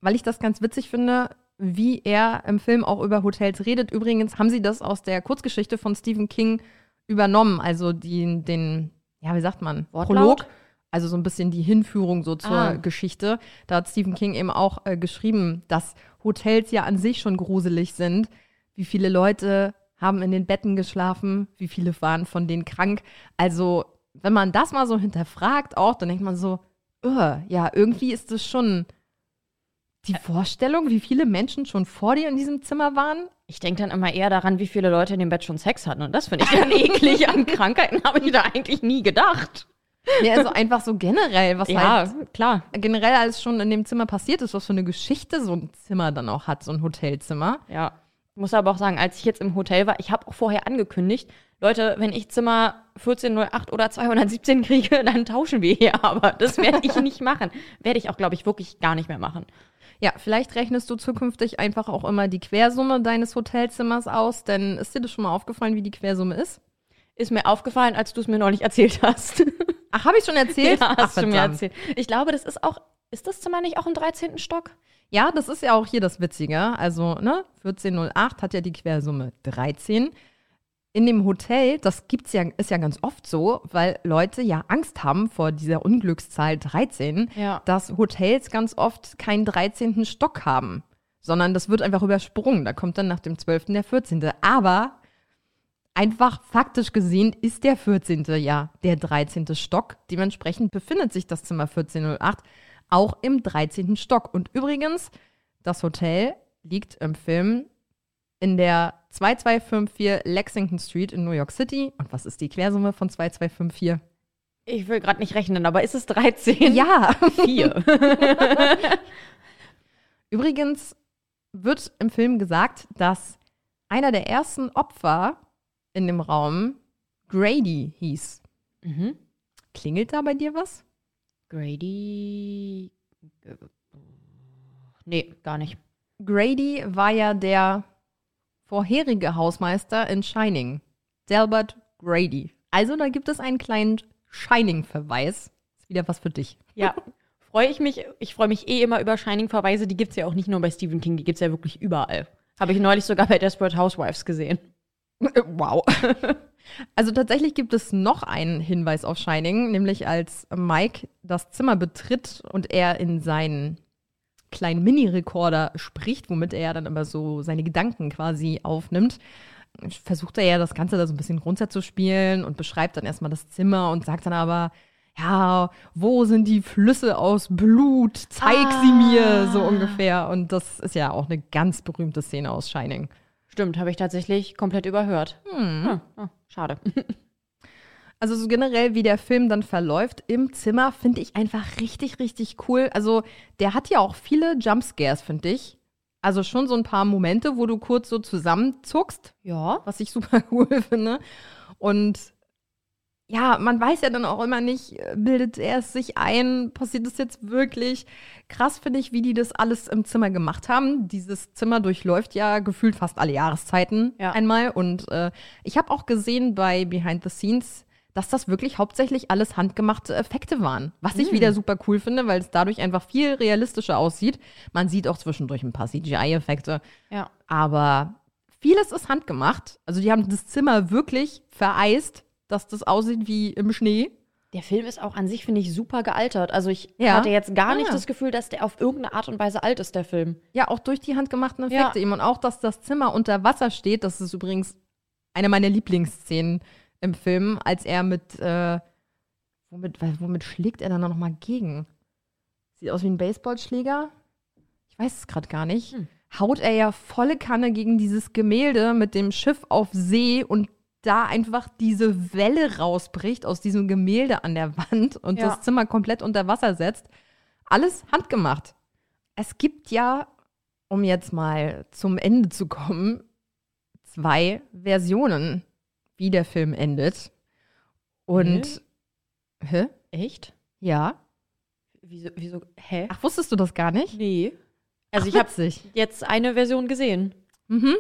Speaker 4: Weil ich das ganz witzig finde, wie er im Film auch über Hotels redet. Übrigens haben sie das aus der Kurzgeschichte von Stephen King übernommen. Also die, den, ja, wie sagt man?
Speaker 1: Wortlaut?
Speaker 4: Prolog. Also so ein bisschen die Hinführung so zur
Speaker 1: Ah.
Speaker 4: Geschichte. Da hat Stephen King eben auch äh, geschrieben, dass Hotels ja an sich schon gruselig sind. Wie viele Leute haben in den Betten geschlafen, wie viele waren von denen krank. Also, wenn man das mal so hinterfragt auch, dann denkt man so, "Ugh, ja, irgendwie ist es schon die Vorstellung, wie viele Menschen schon vor dir in diesem Zimmer waren.
Speaker 1: Ich denke dann immer eher daran, wie viele Leute in dem Bett schon Sex hatten. Und das finde ich dann [laughs] eklig. An Krankheiten habe ich da eigentlich nie gedacht.
Speaker 4: Ja, also einfach so generell, was
Speaker 1: Ja,
Speaker 4: halt
Speaker 1: klar.
Speaker 4: generell alles schon in dem Zimmer passiert ist, was für eine Geschichte so ein Zimmer dann auch hat, so ein Hotelzimmer.
Speaker 1: Ja. Ich muss aber auch sagen, als ich jetzt im Hotel war, ich habe auch vorher angekündigt, Leute, wenn ich Zimmer 1408 oder 217 kriege, dann tauschen wir hier. Aber das werde ich nicht machen. Werde ich auch, glaube ich, wirklich gar nicht mehr machen.
Speaker 4: Ja, vielleicht rechnest du zukünftig einfach auch immer die Quersumme deines Hotelzimmers aus, denn ist dir das schon mal aufgefallen, wie die Quersumme ist?
Speaker 1: Ist mir aufgefallen, als du es mir neulich erzählt hast. [laughs]
Speaker 4: Ach, habe ich schon erzählt?
Speaker 1: Ja,
Speaker 4: Ach,
Speaker 1: hast du mir erzählt. Ich glaube, das ist auch, ist das Zimmer nicht auch im 13. Stock?
Speaker 4: Ja, das ist ja auch hier das Witzige. Also, ne, 1408 hat ja die Quersumme 13. In dem Hotel, das gibt's ja, ist ja ganz oft so, weil Leute ja Angst haben vor dieser Unglückszahl 13,
Speaker 1: Ja.
Speaker 4: dass Hotels ganz oft keinen 13. Stock haben, sondern das wird einfach übersprungen. Da kommt dann nach dem 12. der 14. Aber einfach faktisch gesehen ist der 14. ja der 13. Stock. Dementsprechend befindet sich das Zimmer 1408 auch im 13. Stock. Und übrigens, das Hotel liegt im Film in der 2254 Lexington Street in New York City. Und was ist die Quersumme von 2254?
Speaker 1: Ich will gerade nicht rechnen, aber ist es 13?
Speaker 4: Ja. [laughs]
Speaker 1: Vier. [laughs]
Speaker 4: Übrigens wird im Film gesagt, dass einer der ersten Opfer in dem Raum Grady hieß.
Speaker 1: Mhm.
Speaker 4: Klingelt da bei dir was?
Speaker 1: Grady. äh, Nee, gar nicht.
Speaker 4: Grady war ja der vorherige Hausmeister in Shining. Delbert Grady. Also da gibt es einen kleinen Shining-Verweis. Ist wieder was für dich.
Speaker 1: Ja. Freue ich mich. Ich freue mich eh immer über Shining-Verweise. Die gibt es ja auch nicht nur bei Stephen King, die gibt es ja wirklich überall. Habe ich neulich sogar bei Desperate Housewives gesehen. [laughs]
Speaker 4: Wow. Also tatsächlich gibt es noch einen Hinweis auf Shining, nämlich als Mike das Zimmer betritt und er in seinen kleinen Mini-Rekorder spricht, womit er dann immer so seine Gedanken quasi aufnimmt, versucht er ja das Ganze da so ein bisschen runterzuspielen und beschreibt dann erstmal das Zimmer und sagt dann aber, ja, wo sind die Flüsse aus Blut? Zeig sie mir, so ungefähr. Und das ist ja auch eine ganz berühmte Szene aus Shining.
Speaker 1: Stimmt, habe ich tatsächlich komplett überhört. Hm. Oh, schade. [laughs]
Speaker 4: Also so generell, wie der Film dann verläuft im Zimmer, finde ich einfach richtig, richtig cool. Also der hat ja auch viele Jumpscares, finde ich. Also schon so ein paar Momente, wo du kurz so zusammenzuckst.
Speaker 1: Ja.
Speaker 4: Was ich [laughs] super cool finde. Und ja, man weiß ja dann auch immer nicht, bildet er es sich ein, passiert es jetzt wirklich? Krass finde ich, wie die das alles im Zimmer gemacht haben. Dieses Zimmer durchläuft ja gefühlt fast alle Jahreszeiten
Speaker 1: Ja.
Speaker 4: einmal. Und äh, ich habe auch gesehen bei Behind the Scenes, dass das wirklich hauptsächlich alles handgemachte Effekte waren. Was ich
Speaker 1: Mm.
Speaker 4: wieder super cool finde, weil es dadurch einfach viel realistischer aussieht. Man sieht auch zwischendurch ein paar CGI-Effekte.
Speaker 1: Ja.
Speaker 4: Aber vieles ist handgemacht. Also die haben das Zimmer wirklich vereist, dass das aussieht wie im Schnee.
Speaker 1: Der Film ist auch an sich, finde ich, super gealtert. Also ich
Speaker 4: Ja.
Speaker 1: hatte jetzt gar
Speaker 4: Ah,
Speaker 1: nicht
Speaker 4: ja.
Speaker 1: das Gefühl, dass der auf irgendeine Art und Weise alt ist, der Film.
Speaker 4: Ja, auch durch die handgemachten
Speaker 1: Ja.
Speaker 4: Effekte eben. Und auch, dass das Zimmer unter Wasser steht. Das ist übrigens eine meiner Lieblingsszenen im Film, als er mit, äh, womit, womit schlägt er dann noch mal gegen? Sieht aus wie ein Baseballschläger. Ich weiß es gerade gar nicht.
Speaker 1: Hm.
Speaker 4: Haut er ja volle Kanne gegen dieses Gemälde mit dem Schiff auf See und da einfach diese Welle rausbricht aus diesem Gemälde an der Wand und
Speaker 1: Ja.
Speaker 4: das Zimmer komplett unter Wasser setzt. Alles handgemacht. Es gibt ja, um jetzt mal zum Ende zu kommen, zwei Versionen, wie der Film endet. Und. Hä?
Speaker 1: Echt?
Speaker 4: Ja.
Speaker 1: Wieso, wieso, hä?
Speaker 4: Ach, wusstest du das gar nicht?
Speaker 1: Nee. Also
Speaker 4: Ach,
Speaker 1: ich habe jetzt eine Version gesehen.
Speaker 4: Mhm.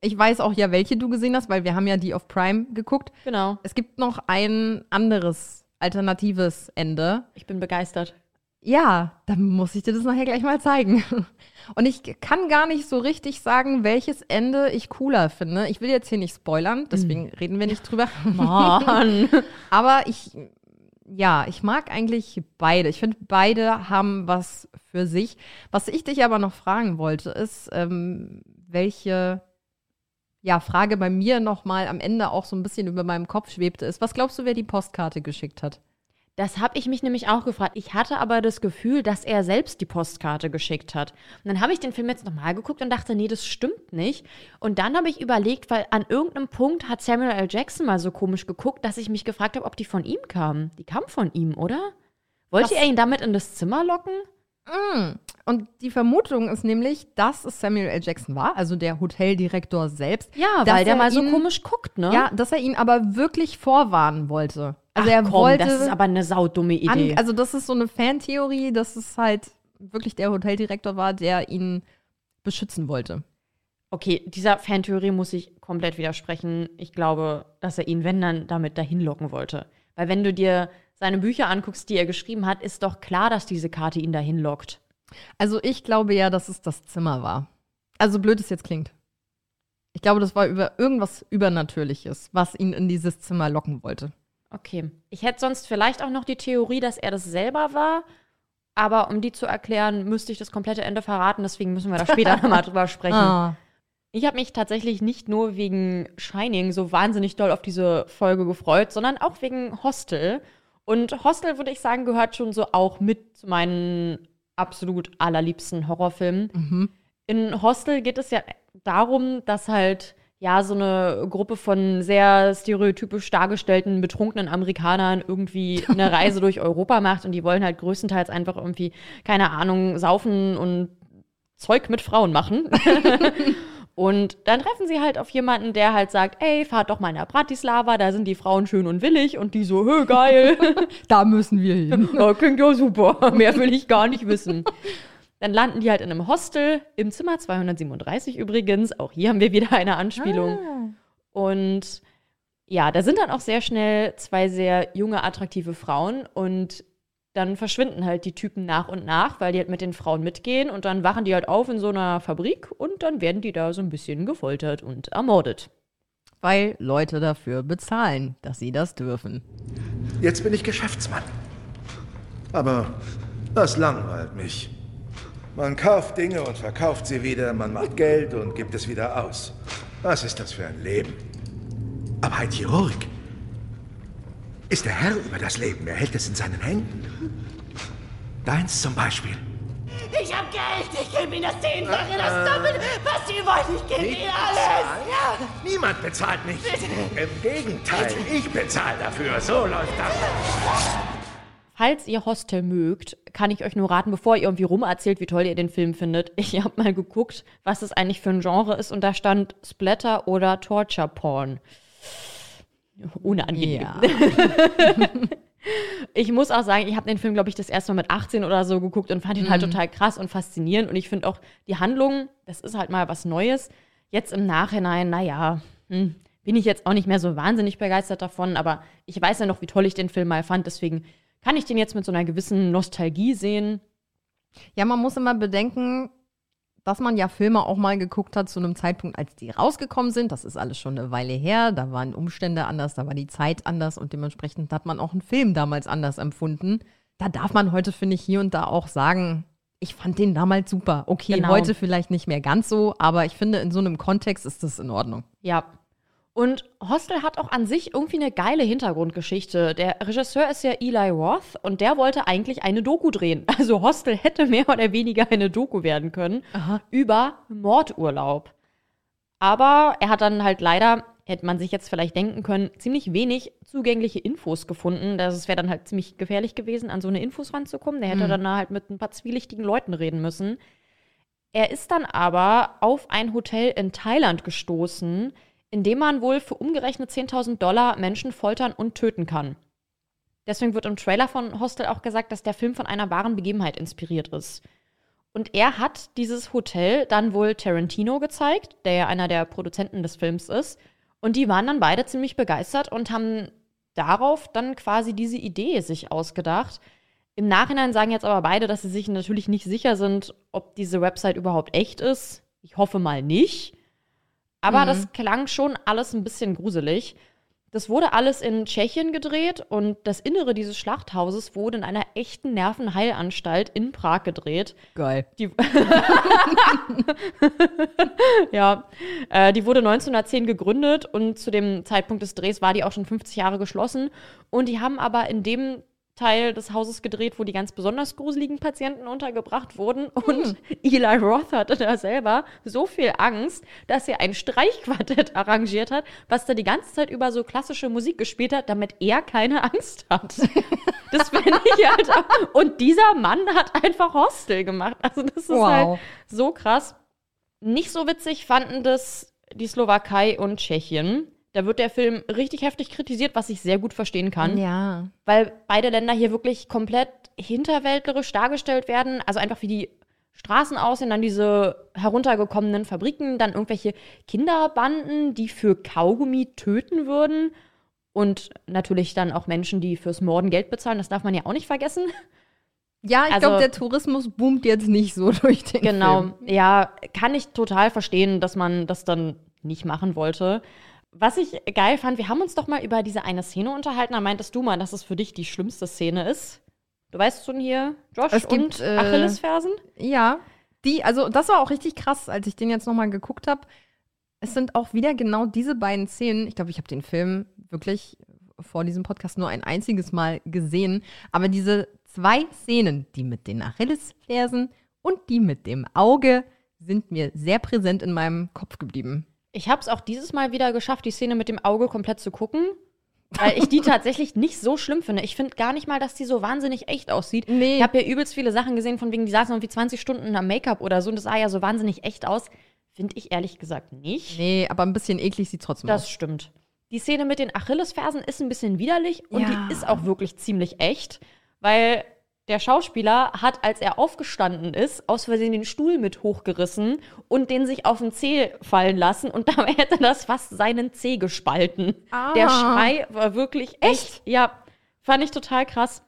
Speaker 4: Ich weiß auch ja, welche du gesehen hast, weil wir haben ja die auf Prime geguckt.
Speaker 1: Genau.
Speaker 4: Es gibt noch ein anderes alternatives Ende.
Speaker 1: Ich bin begeistert.
Speaker 4: Ja, dann muss ich dir das nachher gleich mal zeigen. [laughs] Und ich kann gar nicht so richtig sagen, welches Ende ich cooler finde. Ich will jetzt hier nicht spoilern, deswegen reden wir nicht drüber. [laughs]
Speaker 1: Mann. [laughs]
Speaker 4: Aber ich, ja, ich mag eigentlich beide. Ich finde, beide haben was für sich. Was ich dich aber noch fragen wollte, ist, ähm, welche ja, Frage bei mir noch mal am Ende auch so ein bisschen über meinem Kopf schwebte, ist, was glaubst du, wer die Postkarte geschickt hat?
Speaker 1: Das habe ich mich nämlich auch gefragt. Ich hatte aber das Gefühl, dass er selbst die Postkarte geschickt hat. Und dann habe ich den Film jetzt nochmal geguckt und dachte, nee, das stimmt nicht. Und dann habe ich überlegt, weil an irgendeinem Punkt hat Samuel L. Jackson mal so komisch geguckt, dass ich mich gefragt habe, ob die von ihm kamen. Die kamen von ihm, oder? Wollte
Speaker 4: Was?
Speaker 1: er ihn damit in das Zimmer locken?
Speaker 4: Mm. Und die Vermutung ist nämlich, dass es Samuel L. Jackson war, also der Hoteldirektor selbst.
Speaker 1: Ja, weil der
Speaker 4: er
Speaker 1: mal so
Speaker 4: ihn-
Speaker 1: komisch guckt, ne?
Speaker 4: Ja, dass er ihn aber wirklich vorwarnen wollte. Also
Speaker 1: Ach,
Speaker 4: er
Speaker 1: komm,
Speaker 4: wollte.
Speaker 1: das ist aber eine saudumme Idee.
Speaker 4: An, also das ist so eine Fantheorie, dass es halt wirklich der Hoteldirektor war, der ihn beschützen wollte.
Speaker 1: Okay, dieser Fantheorie muss ich komplett widersprechen. Ich glaube, dass er ihn, wenn dann, damit dahin locken wollte. Weil wenn du dir seine Bücher anguckst, die er geschrieben hat, ist doch klar, dass diese Karte ihn dahin lockt.
Speaker 4: Also ich glaube ja, dass es das Zimmer war. Also blöd es jetzt klingt. Ich glaube, das war über irgendwas Übernatürliches, was ihn in dieses Zimmer locken wollte.
Speaker 1: Okay. Ich hätte sonst vielleicht auch noch die Theorie, dass er das selber war. Aber um die zu erklären, müsste ich das komplette Ende verraten. Deswegen müssen wir da später nochmal [laughs] drüber sprechen.
Speaker 4: Ah.
Speaker 1: Ich habe mich tatsächlich nicht nur wegen Shining so wahnsinnig doll auf diese Folge gefreut, sondern auch wegen Hostel. Und Hostel, würde ich sagen, gehört schon so auch mit zu meinen absolut allerliebsten Horrorfilmen.
Speaker 4: Mhm.
Speaker 1: In Hostel geht es ja darum, dass halt ja so eine Gruppe von sehr stereotypisch dargestellten betrunkenen Amerikanern irgendwie [laughs] eine Reise durch Europa macht und die wollen halt größtenteils einfach irgendwie keine Ahnung saufen und Zeug mit Frauen machen. [laughs] Und dann treffen sie halt auf jemanden, der halt sagt, ey, fahrt doch mal nach Bratislava, da sind die Frauen schön und willig und die so, hö, geil. [laughs]
Speaker 4: Da müssen wir hin.
Speaker 1: ja, [laughs] klingt ja super, mehr will ich gar nicht wissen. Dann landen die halt in einem Hostel, im Zimmer 237 übrigens, auch hier haben wir wieder eine Anspielung.
Speaker 4: Ah.
Speaker 1: Und ja, da sind dann auch sehr schnell zwei sehr junge, attraktive Frauen und dann verschwinden halt die Typen nach und nach, weil die halt mit den Frauen mitgehen und dann wachen die halt auf in so einer Fabrik und dann werden die da so ein bisschen gefoltert und ermordet.
Speaker 4: Weil Leute dafür bezahlen, dass sie das dürfen.
Speaker 11: Jetzt bin ich Geschäftsmann. Aber das langweilt mich. Man kauft Dinge und verkauft sie wieder, man macht Geld und gibt es wieder aus. Was ist das für ein Leben? Aber ein Chirurg ist der Herr über das Leben. Er hält es in seinen Händen. Deins zum Beispiel.
Speaker 15: Ich hab Geld! Ich gebe Ihnen das Zehnfache, das Doppelte, was Sie wollen! Ich gebe Ihnen alles! Ja!
Speaker 11: Niemand bezahlt nicht. Im Gegenteil, ich bezahle dafür. So läuft das.
Speaker 1: Falls ihr Hostel mögt, kann ich euch nur raten, bevor ihr irgendwie rumerzählt, wie toll ihr den Film findet. Ich habe mal geguckt, was es eigentlich für ein Genre ist und da stand Splatter oder Torture Porn. Unangenehm.
Speaker 4: Ja. [laughs]
Speaker 1: ich muss auch sagen, ich habe den Film, glaube ich, das erste Mal mit 18 oder so geguckt und fand ihn halt
Speaker 4: Mhm.
Speaker 1: total krass und faszinierend. Und ich finde auch die Handlung, das ist halt mal was Neues. Jetzt im Nachhinein, naja, hm, bin ich jetzt auch nicht mehr so wahnsinnig begeistert davon, aber ich weiß ja noch, wie toll ich den Film mal fand. Deswegen kann ich den jetzt mit so einer gewissen Nostalgie sehen.
Speaker 4: Ja, man muss immer bedenken, dass man ja Filme auch mal geguckt hat zu einem Zeitpunkt, als die rausgekommen sind. Das ist alles schon eine Weile her. Da waren Umstände anders, da war die Zeit anders und dementsprechend hat man auch einen Film damals anders empfunden. Da darf man heute, finde ich, hier und da auch sagen, ich fand den damals super. Okay,
Speaker 1: Genau.
Speaker 4: heute vielleicht nicht mehr ganz so, aber ich finde, in so einem Kontext ist das in Ordnung.
Speaker 1: Ja. Und Hostel hat auch an sich irgendwie eine geile Hintergrundgeschichte. Der Regisseur ist ja Eli Roth und der wollte eigentlich eine Doku drehen. [laughs] Also Hostel hätte mehr oder weniger eine Doku werden können über Mordurlaub. Aber er hat dann halt leider, hätte man sich jetzt vielleicht denken können, ziemlich wenig zugängliche Infos gefunden. Das wäre dann halt ziemlich gefährlich gewesen, an so eine Infos ranzukommen. Der hätte
Speaker 4: Mhm.
Speaker 1: dann halt mit ein paar zwielichtigen Leuten reden müssen. Er ist dann aber auf ein Hotel in Thailand gestoßen, in dem man wohl für umgerechnet 10.000 Dollar Menschen foltern und töten kann. Deswegen wird im Trailer von Hostel auch gesagt, dass der Film von einer wahren Begebenheit inspiriert ist. Und er hat dieses Hotel dann wohl Tarantino gezeigt, der ja einer der Produzenten des Films ist. Und die waren dann beide ziemlich begeistert und haben darauf dann quasi diese Idee sich ausgedacht. Im Nachhinein sagen jetzt aber beide, dass sie sich natürlich nicht sicher sind, ob diese Website überhaupt echt ist. Ich hoffe mal nicht. Aber
Speaker 4: Mhm.
Speaker 1: das klang schon alles ein bisschen gruselig. Das wurde alles in Tschechien gedreht und das Innere dieses Schlachthauses wurde in einer echten Nervenheilanstalt in Prag gedreht.
Speaker 4: Geil.
Speaker 1: Die, [laughs] ja, äh, die wurde 1910 gegründet und zu dem Zeitpunkt des Drehs war die auch schon 50 Jahre geschlossen. Und die haben aber in dem Teil des Hauses gedreht, wo die ganz besonders gruseligen Patienten untergebracht wurden. Und Eli Roth hatte da selber so viel Angst, dass er ein Streichquartett arrangiert hat, was da die ganze Zeit über so klassische Musik gespielt hat, damit er keine Angst hat. [laughs] Das finde ich halt. Und dieser Mann hat einfach Hostel gemacht. Also das ist
Speaker 4: Wow.
Speaker 1: halt so krass. Nicht so witzig fanden das die Slowakei und Tschechien. Da wird der Film richtig heftig kritisiert, was ich sehr gut verstehen kann.
Speaker 4: Ja.
Speaker 1: Weil beide Länder hier wirklich komplett hinterwäldlerisch dargestellt werden. Also einfach wie die Straßen aussehen, dann diese heruntergekommenen Fabriken, dann irgendwelche Kinderbanden, die für Kaugummi töten würden. Und natürlich dann auch Menschen, die fürs Morden Geld bezahlen. Das darf man ja auch nicht vergessen.
Speaker 4: Ja, ich
Speaker 1: Also-
Speaker 4: glaube, der Tourismus boomt jetzt nicht so [laughs] durch den
Speaker 1: Genau,
Speaker 4: Film.
Speaker 1: ja, kann ich total verstehen, dass man das dann nicht machen wollte. Was ich geil fand, wir haben uns doch mal über diese eine Szene unterhalten. Da meintest du mal, dass es für dich die schlimmste Szene ist. Du weißt schon hier, Josh
Speaker 4: Es gibt,
Speaker 1: und
Speaker 4: äh,
Speaker 1: Achillesfersen?
Speaker 4: Ja, die, also das war auch richtig krass, als ich den jetzt nochmal geguckt habe. Es sind auch wieder genau diese beiden Szenen. Ich glaube, ich habe den Film wirklich vor diesem Podcast nur ein einziges Mal gesehen. Aber diese zwei Szenen, die mit den Achillesfersen und die mit dem Auge, sind mir sehr präsent in meinem Kopf geblieben.
Speaker 1: Ich habe es auch dieses Mal wieder geschafft, die Szene mit dem Auge komplett zu gucken. Weil ich die [laughs] tatsächlich nicht so schlimm finde. Ich finde gar nicht mal, dass die so wahnsinnig echt aussieht.
Speaker 4: Nee.
Speaker 1: Ich habe ja übelst viele Sachen gesehen, von wegen, die saßen irgendwie 20 Stunden am Make-up oder so und das sah ja so wahnsinnig echt aus. Finde ich ehrlich gesagt nicht.
Speaker 4: Nee, aber ein bisschen eklig sieht trotzdem
Speaker 1: Das
Speaker 4: aus.
Speaker 1: stimmt. Die Szene mit den Achillesfersen ist ein bisschen widerlich und
Speaker 4: Ja.
Speaker 1: die ist auch wirklich ziemlich echt, weil der Schauspieler hat, als er aufgestanden ist, aus Versehen den Stuhl mit hochgerissen und den sich auf den Zeh fallen lassen und [laughs] dabei hätte das fast seinen Zeh gespalten.
Speaker 4: Ah.
Speaker 1: Der Schrei war wirklich echt. Ja, fand ich total krass.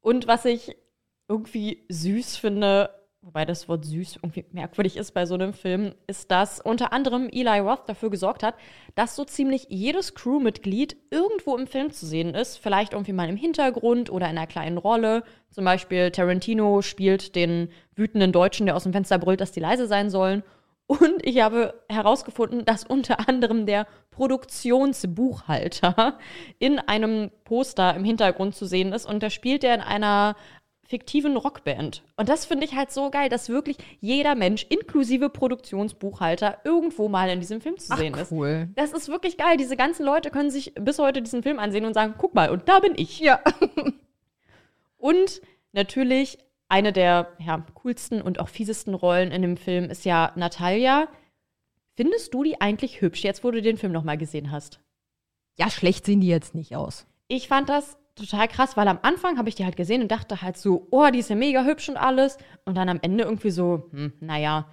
Speaker 1: Und was ich irgendwie süß finde, wobei das Wort süß irgendwie merkwürdig ist bei so einem Film, ist, dass unter anderem Eli Roth dafür gesorgt hat, dass so ziemlich jedes Crewmitglied irgendwo im Film zu sehen ist. Vielleicht irgendwie mal im Hintergrund oder in einer kleinen Rolle. Zum Beispiel Tarantino spielt den wütenden Deutschen, der aus dem Fenster brüllt, dass die leise sein sollen. Und ich habe herausgefunden, dass unter anderem der Produktionsbuchhalter in einem Poster im Hintergrund zu sehen ist. Und da spielt er in einer fiktiven Rockband. Und das finde ich halt so geil, dass wirklich jeder Mensch, inklusive Produktionsbuchhalter, irgendwo mal in diesem Film zu
Speaker 4: Ach,
Speaker 1: sehen ist.
Speaker 4: cool.
Speaker 1: Das ist wirklich geil. Diese ganzen Leute können sich bis heute diesen Film ansehen und sagen, guck mal, und da bin ich.
Speaker 4: Ja. [laughs]
Speaker 1: Und natürlich eine der ja, coolsten und auch fiesesten Rollen in dem Film ist ja Natalia. Findest du die eigentlich hübsch, jetzt wo du den Film nochmal gesehen hast?
Speaker 4: Ja, schlecht sehen die jetzt nicht aus.
Speaker 1: Ich fand das total krass, weil am Anfang habe ich die halt gesehen und dachte halt so, oh, die ist ja mega hübsch und alles. Und dann am Ende irgendwie so, hm, naja.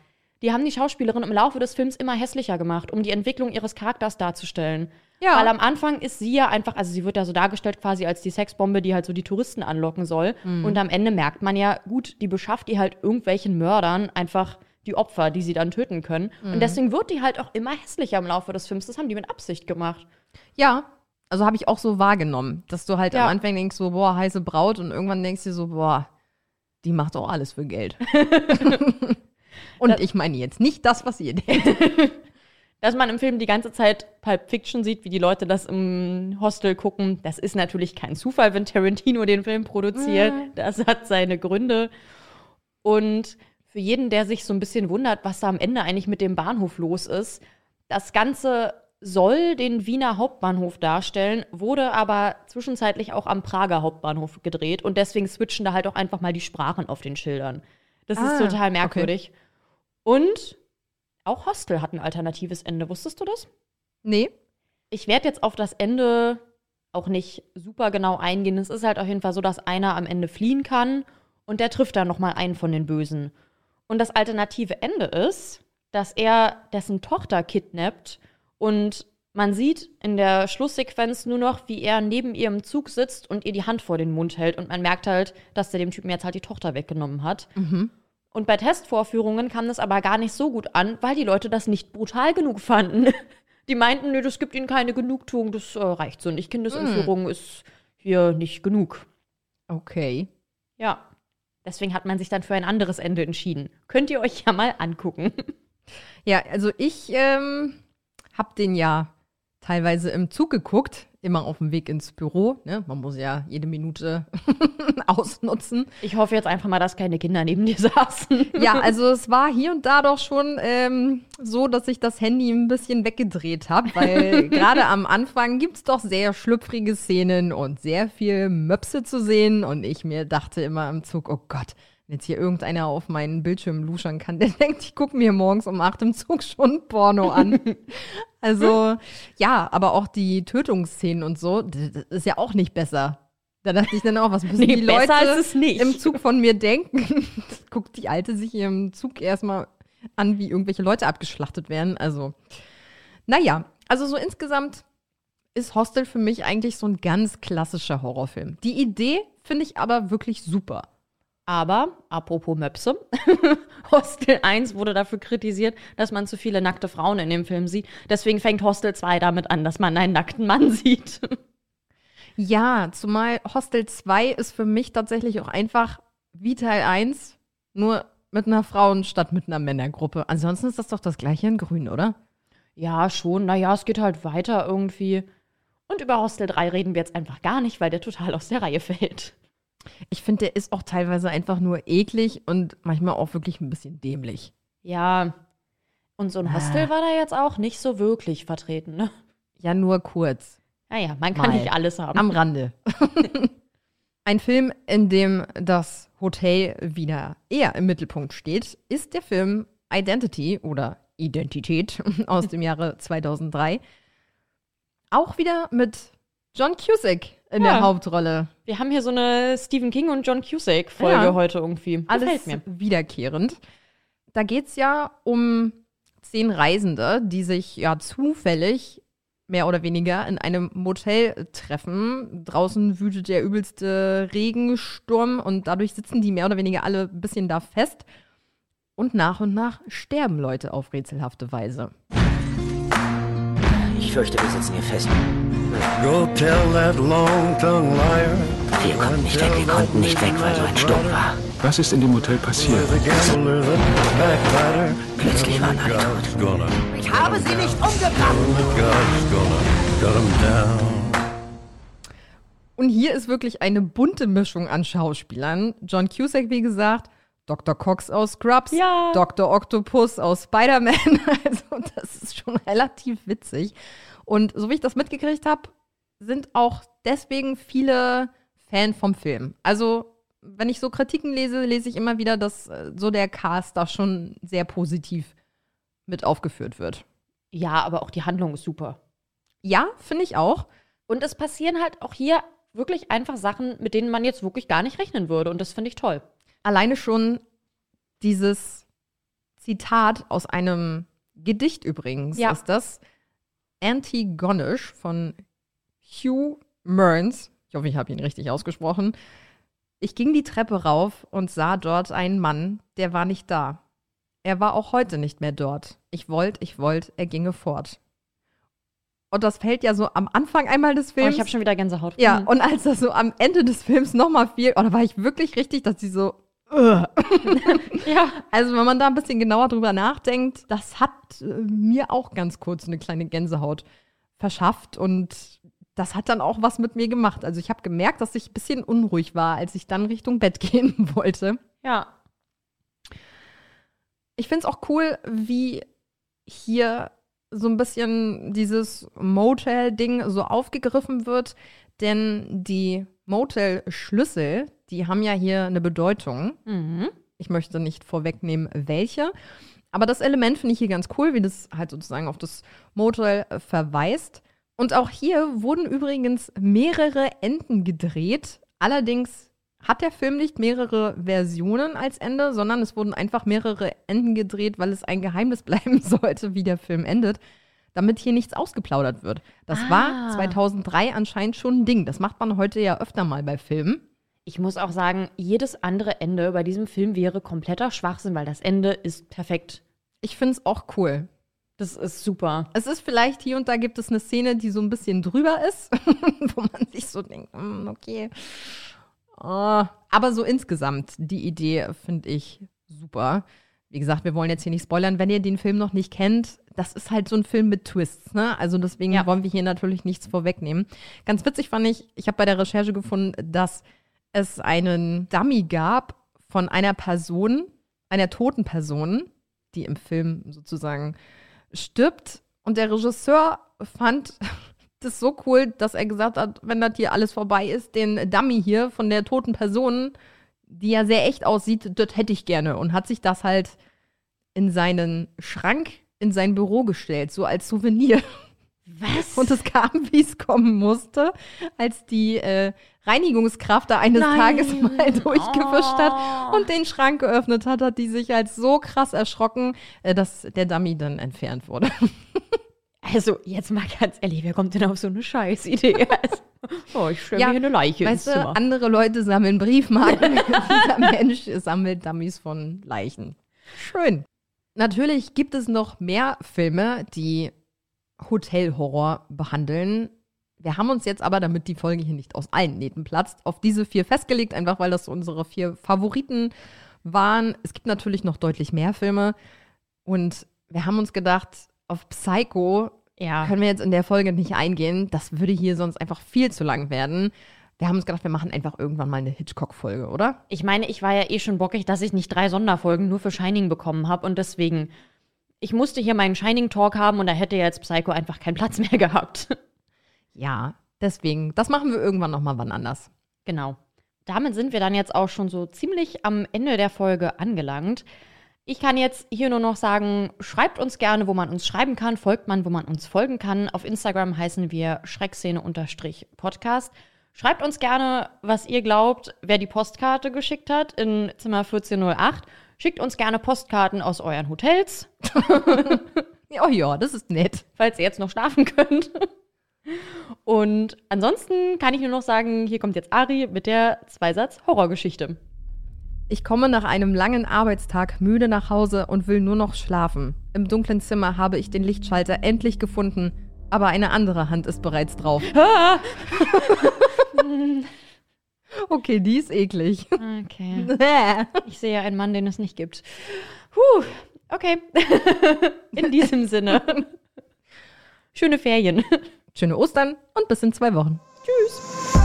Speaker 1: Die haben die Schauspielerin im Laufe des Films immer hässlicher gemacht, um die Entwicklung ihres Charakters darzustellen.
Speaker 4: Ja.
Speaker 1: Weil am Anfang ist sie ja einfach, also sie wird ja so dargestellt quasi als die Sexbombe, die halt so die Touristen anlocken soll.
Speaker 4: Mhm.
Speaker 1: Und am Ende merkt man ja, gut, die beschafft die halt irgendwelchen Mördern einfach die Opfer, die sie dann töten können.
Speaker 4: Mhm.
Speaker 1: Und deswegen wird die halt auch immer hässlicher im Laufe des Films. Das haben die mit Absicht gemacht.
Speaker 4: Ja, also habe ich auch so wahrgenommen, dass du halt
Speaker 1: Ja.
Speaker 4: am Anfang denkst so, boah, heiße Braut und irgendwann denkst du so, boah, die macht auch alles für Geld. [laughs] und ich meine jetzt nicht das, was ihr denkt. [laughs]
Speaker 1: Dass man im Film die ganze Zeit Pulp Fiction sieht, wie die Leute das im Hostel gucken, das ist natürlich kein Zufall, wenn Tarantino den Film produziert.
Speaker 4: Mhm.
Speaker 1: Das hat seine Gründe. Und für jeden, der sich so ein bisschen wundert, was da am Ende eigentlich mit dem Bahnhof los ist, das Ganze soll den Wiener Hauptbahnhof darstellen, wurde aber zwischenzeitlich auch am Prager Hauptbahnhof gedreht und deswegen switchen da halt auch einfach mal die Sprachen auf den Schildern. Das ist
Speaker 4: Ah,
Speaker 1: total merkwürdig. Und auch Hostel hat ein alternatives Ende. Wusstest du das?
Speaker 4: Nee.
Speaker 1: Ich werde jetzt auf das Ende auch nicht super genau eingehen. Es ist halt auf jeden Fall so, dass einer am Ende fliehen kann und der trifft dann noch mal einen von den Bösen. Und das alternative Ende ist, dass er dessen Tochter kidnappt und man sieht in der Schlusssequenz nur noch, wie er neben ihr im Zug sitzt und ihr die Hand vor den Mund hält und man merkt halt, dass der dem Typen jetzt halt die Tochter weggenommen hat.
Speaker 4: Mhm.
Speaker 1: Und bei Testvorführungen kam das aber gar nicht so gut an, weil die Leute das nicht brutal genug fanden. [laughs] Die meinten, nö, das gibt ihnen keine Genugtuung, das äh, reicht so nicht. Kindesentführung ist hier nicht genug.
Speaker 4: Okay.
Speaker 1: Ja. Deswegen hat man sich dann für ein anderes Ende entschieden. Könnt ihr euch ja mal angucken. [laughs]
Speaker 4: Ja, also ich ähm, habe den ja teilweise im Zug geguckt, immer auf dem Weg ins Büro. Ne? Man muss ja jede Minute [laughs] ausnutzen.
Speaker 1: Ich hoffe jetzt einfach mal, dass keine Kinder neben dir [laughs] saßen.
Speaker 4: Ja, also es war hier und da doch schon ähm, so, dass ich das Handy ein bisschen weggedreht habe, weil [laughs] gerade am Anfang gibt es doch sehr schlüpfrige Szenen und sehr viel Möpse zu sehen. Und ich mir dachte immer im Zug, oh Gott, wenn jetzt hier irgendeiner auf meinen Bildschirm luschern kann, [laughs] der denkt, ich gucke mir morgens um acht im Zug schon Porno an. [laughs] also ja, aber auch die Tötungsszenen und so, das ist ja auch nicht besser. Da dachte ich dann auch, was müssen
Speaker 1: Nee,
Speaker 4: die Leute
Speaker 1: ist es nicht.
Speaker 4: im Zug von mir denken? [laughs] Guckt die Alte sich hier im Zug erstmal an, wie irgendwelche Leute abgeschlachtet werden. Also, naja, also so insgesamt ist Hostel für mich eigentlich so ein ganz klassischer Horrorfilm. Die Idee finde ich aber wirklich super.
Speaker 1: Aber, apropos Möpse, [laughs] Hostel 1 wurde dafür kritisiert, dass man zu viele nackte Frauen in dem Film sieht. Deswegen fängt Hostel 2 damit an, dass man einen nackten Mann [laughs] sieht.
Speaker 4: Ja, zumal Hostel 2 ist für mich tatsächlich auch einfach wie Teil 1, nur mit einer Frauen- statt mit einer Männergruppe. Ansonsten ist das doch das gleiche in Grün, oder?
Speaker 1: Ja, schon. Naja, es geht halt weiter irgendwie. Und über Hostel 3 reden wir jetzt einfach gar nicht, weil der total aus der Reihe fällt.
Speaker 4: Ich finde, der ist auch teilweise einfach nur eklig und manchmal auch wirklich ein bisschen dämlich.
Speaker 1: Ja. Und so ein Hostel war da jetzt auch nicht so wirklich vertreten, ne?
Speaker 4: Ja, nur kurz.
Speaker 1: Naja, man kann
Speaker 4: Mal.
Speaker 1: nicht alles haben.
Speaker 4: Am Rande. [laughs] Ein Film, in dem das Hotel wieder eher im Mittelpunkt steht, ist der Film Identity oder Identität aus dem Jahre [laughs] 2003. Auch wieder mit John Cusack in
Speaker 1: Ja.
Speaker 4: der Hauptrolle.
Speaker 1: Wir haben hier so eine Stephen King und John Cusack-Folge
Speaker 4: Ja.
Speaker 1: heute irgendwie.
Speaker 4: Alles wiederkehrend. Da geht es ja um zehn Reisende, die sich ja zufällig mehr oder weniger in einem Motel treffen. Draußen wütet der übelste Regensturm und dadurch sitzen die mehr oder weniger alle ein bisschen da fest. Und nach und nach sterben Leute auf rätselhafte Weise.
Speaker 16: Ich fürchte, wir sitzen hier fest.
Speaker 17: Go tell that long-tongued liar.
Speaker 16: Wir konnten nicht weg, wir konnten nicht weg, weil so ein Sturm war.
Speaker 18: Was ist in dem Hotel passiert?
Speaker 16: Plötzlich waren alle tot.
Speaker 15: Ich habe sie nicht umgebracht.
Speaker 4: Und hier ist wirklich eine bunte Mischung an Schauspielern. John Cusack, wie gesagt, Dr. Cox aus Scrubs,
Speaker 1: Ja.
Speaker 4: Dr. Octopus aus Spider-Man. [laughs] Also, das ist schon relativ witzig. Und so wie ich das mitgekriegt habe, sind auch deswegen viele Fan vom Film. Also, wenn ich so Kritiken lese, lese ich immer wieder, dass äh, so der Cast da schon sehr positiv mit aufgeführt wird.
Speaker 1: Ja, aber auch die Handlung ist super.
Speaker 4: Ja, finde ich auch.
Speaker 1: Und es passieren halt auch hier wirklich einfach Sachen, mit denen man jetzt wirklich gar nicht rechnen würde. Und das finde ich toll.
Speaker 4: Alleine schon dieses Zitat aus einem Gedicht übrigens
Speaker 1: Ja.
Speaker 4: ist das. Antigonish von Hugh Mearns. Ich hoffe, ich habe ihn richtig ausgesprochen. Ich ging die Treppe rauf und sah dort einen Mann, der war nicht da. er war auch heute nicht mehr dort. Ich wollte, ich wollte, er ginge fort. Und das fällt ja so am Anfang einmal des
Speaker 1: Oh,
Speaker 4: Films.
Speaker 1: ich habe schon wieder Gänsehaut.
Speaker 4: ja,
Speaker 1: Hm.
Speaker 4: und als das so am Ende des Films nochmal fiel, oh, da war ich wirklich richtig, dass sie so.
Speaker 1: Ja. [laughs]
Speaker 4: Also, wenn man da ein bisschen genauer drüber nachdenkt, das hat äh, mir auch ganz kurz eine kleine Gänsehaut verschafft und das hat dann auch was mit mir gemacht. Also, ich habe gemerkt, dass ich ein bisschen unruhig war, als ich dann Richtung Bett [laughs] gehen wollte.
Speaker 1: Ja.
Speaker 4: Ich finde es auch cool, wie hier so ein bisschen dieses Motel-Ding so aufgegriffen wird, denn die Motel-Schlüssel, die haben ja hier eine Bedeutung.
Speaker 1: Mhm.
Speaker 4: Ich möchte nicht vorwegnehmen, welche. Aber das Element finde ich hier ganz cool, wie das halt sozusagen auf das Motel äh, verweist. Und auch hier wurden übrigens mehrere Enden gedreht. Allerdings hat der Film nicht mehrere Versionen als Ende, sondern es wurden einfach mehrere Enden gedreht, weil es ein Geheimnis [laughs] bleiben sollte, wie der Film endet, damit hier nichts ausgeplaudert wird. Das
Speaker 1: Ah.
Speaker 4: war 2003 anscheinend schon ein Ding. Das macht man heute ja öfter mal bei Filmen.
Speaker 1: Ich muss auch sagen, jedes andere Ende bei diesem Film wäre kompletter Schwachsinn, weil das Ende ist perfekt.
Speaker 4: Ich finde es auch cool.
Speaker 1: Das ist super.
Speaker 4: Es ist vielleicht hier und da gibt es eine Szene, die so ein bisschen drüber ist, [laughs] wo man sich so denkt, "Hm, okay. Oh, aber so insgesamt, die Idee finde ich super. Wie gesagt, wir wollen jetzt hier nicht spoilern. Wenn ihr den Film noch nicht kennt, das ist halt so ein Film mit Twists, ne? Also deswegen
Speaker 1: Ja.
Speaker 4: wollen wir hier natürlich nichts vorwegnehmen. Ganz witzig fand ich, ich habe bei der Recherche gefunden, dass es einen Dummy gab von einer Person, einer toten Person, die im Film sozusagen stirbt. Und der Regisseur fand [laughs] das so cool, dass er gesagt hat, wenn das hier alles vorbei ist, den Dummy hier von der toten Person, die ja sehr echt aussieht, das hätte ich gerne. Und hat sich das halt in seinen Schrank, in sein Büro gestellt, so als Souvenir.
Speaker 1: Was?
Speaker 4: Und es kam, wie es kommen musste, als die äh, Reinigungskraft da eines
Speaker 1: Nein.
Speaker 4: Tages mal durchgewischt hat und den Schrank geöffnet hat, hat die sich halt so krass erschrocken, äh, dass der Dummy dann entfernt wurde. [laughs]
Speaker 1: Also, jetzt mal ganz ehrlich, wer kommt denn auf so eine Scheißidee? [laughs] Oh, ich stelle mir hier eine Leiche ins
Speaker 4: weißt du,
Speaker 1: Zimmer.
Speaker 4: andere Leute sammeln Briefmarken. [laughs] Dieser Mensch sammelt Dummies von Leichen. Schön. Natürlich gibt es noch mehr Filme, die Hotelhorror behandeln. Wir haben uns jetzt aber, damit die Folge hier nicht aus allen Nähten platzt, auf diese vier festgelegt, einfach weil das unsere vier Favoriten waren. Es gibt natürlich noch deutlich mehr Filme. Und wir haben uns gedacht, auf Psycho
Speaker 1: Ja.
Speaker 4: können wir jetzt in der Folge nicht eingehen. Das würde hier sonst einfach viel zu lang werden. Wir haben uns gedacht, wir machen einfach irgendwann mal eine Hitchcock-Folge, oder?
Speaker 1: Ich meine, ich war ja eh schon bockig, dass ich nicht drei Sonderfolgen nur für Shining bekommen habe und deswegen, ich musste hier meinen Shining-Talk haben und da hätte jetzt Psycho einfach keinen Platz mehr [laughs] gehabt.
Speaker 4: Ja, deswegen, das machen wir irgendwann noch mal wann anders.
Speaker 1: Genau. Damit sind wir dann jetzt auch schon so ziemlich am Ende der Folge angelangt. Ich kann jetzt hier nur noch sagen, schreibt uns gerne, wo man uns schreiben kann, folgt man, wo man uns folgen kann. Auf Instagram heißen wir Schreckszene-Podcast. Schreibt uns gerne, was ihr glaubt, wer die Postkarte geschickt hat in Zimmer 1408. Schickt uns gerne Postkarten aus euren Hotels, [laughs]
Speaker 4: Oh ja, das ist nett.
Speaker 1: falls ihr jetzt noch schlafen könnt. Und ansonsten kann ich nur noch sagen, hier kommt jetzt Ari mit der Zweisatz-Horrorgeschichte.
Speaker 4: Ich komme nach einem langen Arbeitstag müde nach Hause und will nur noch schlafen. Im dunklen Zimmer habe ich den Lichtschalter endlich gefunden, aber eine andere Hand ist bereits drauf. [laughs] [laughs] [laughs] okay, die ist eklig.
Speaker 1: Okay. [laughs] Ich sehe einen Mann, den es nicht gibt. Puh, okay. [laughs] In diesem Sinne. Schöne Ferien.
Speaker 4: Schöne Ostern und bis in zwei Wochen.
Speaker 1: Tschüss.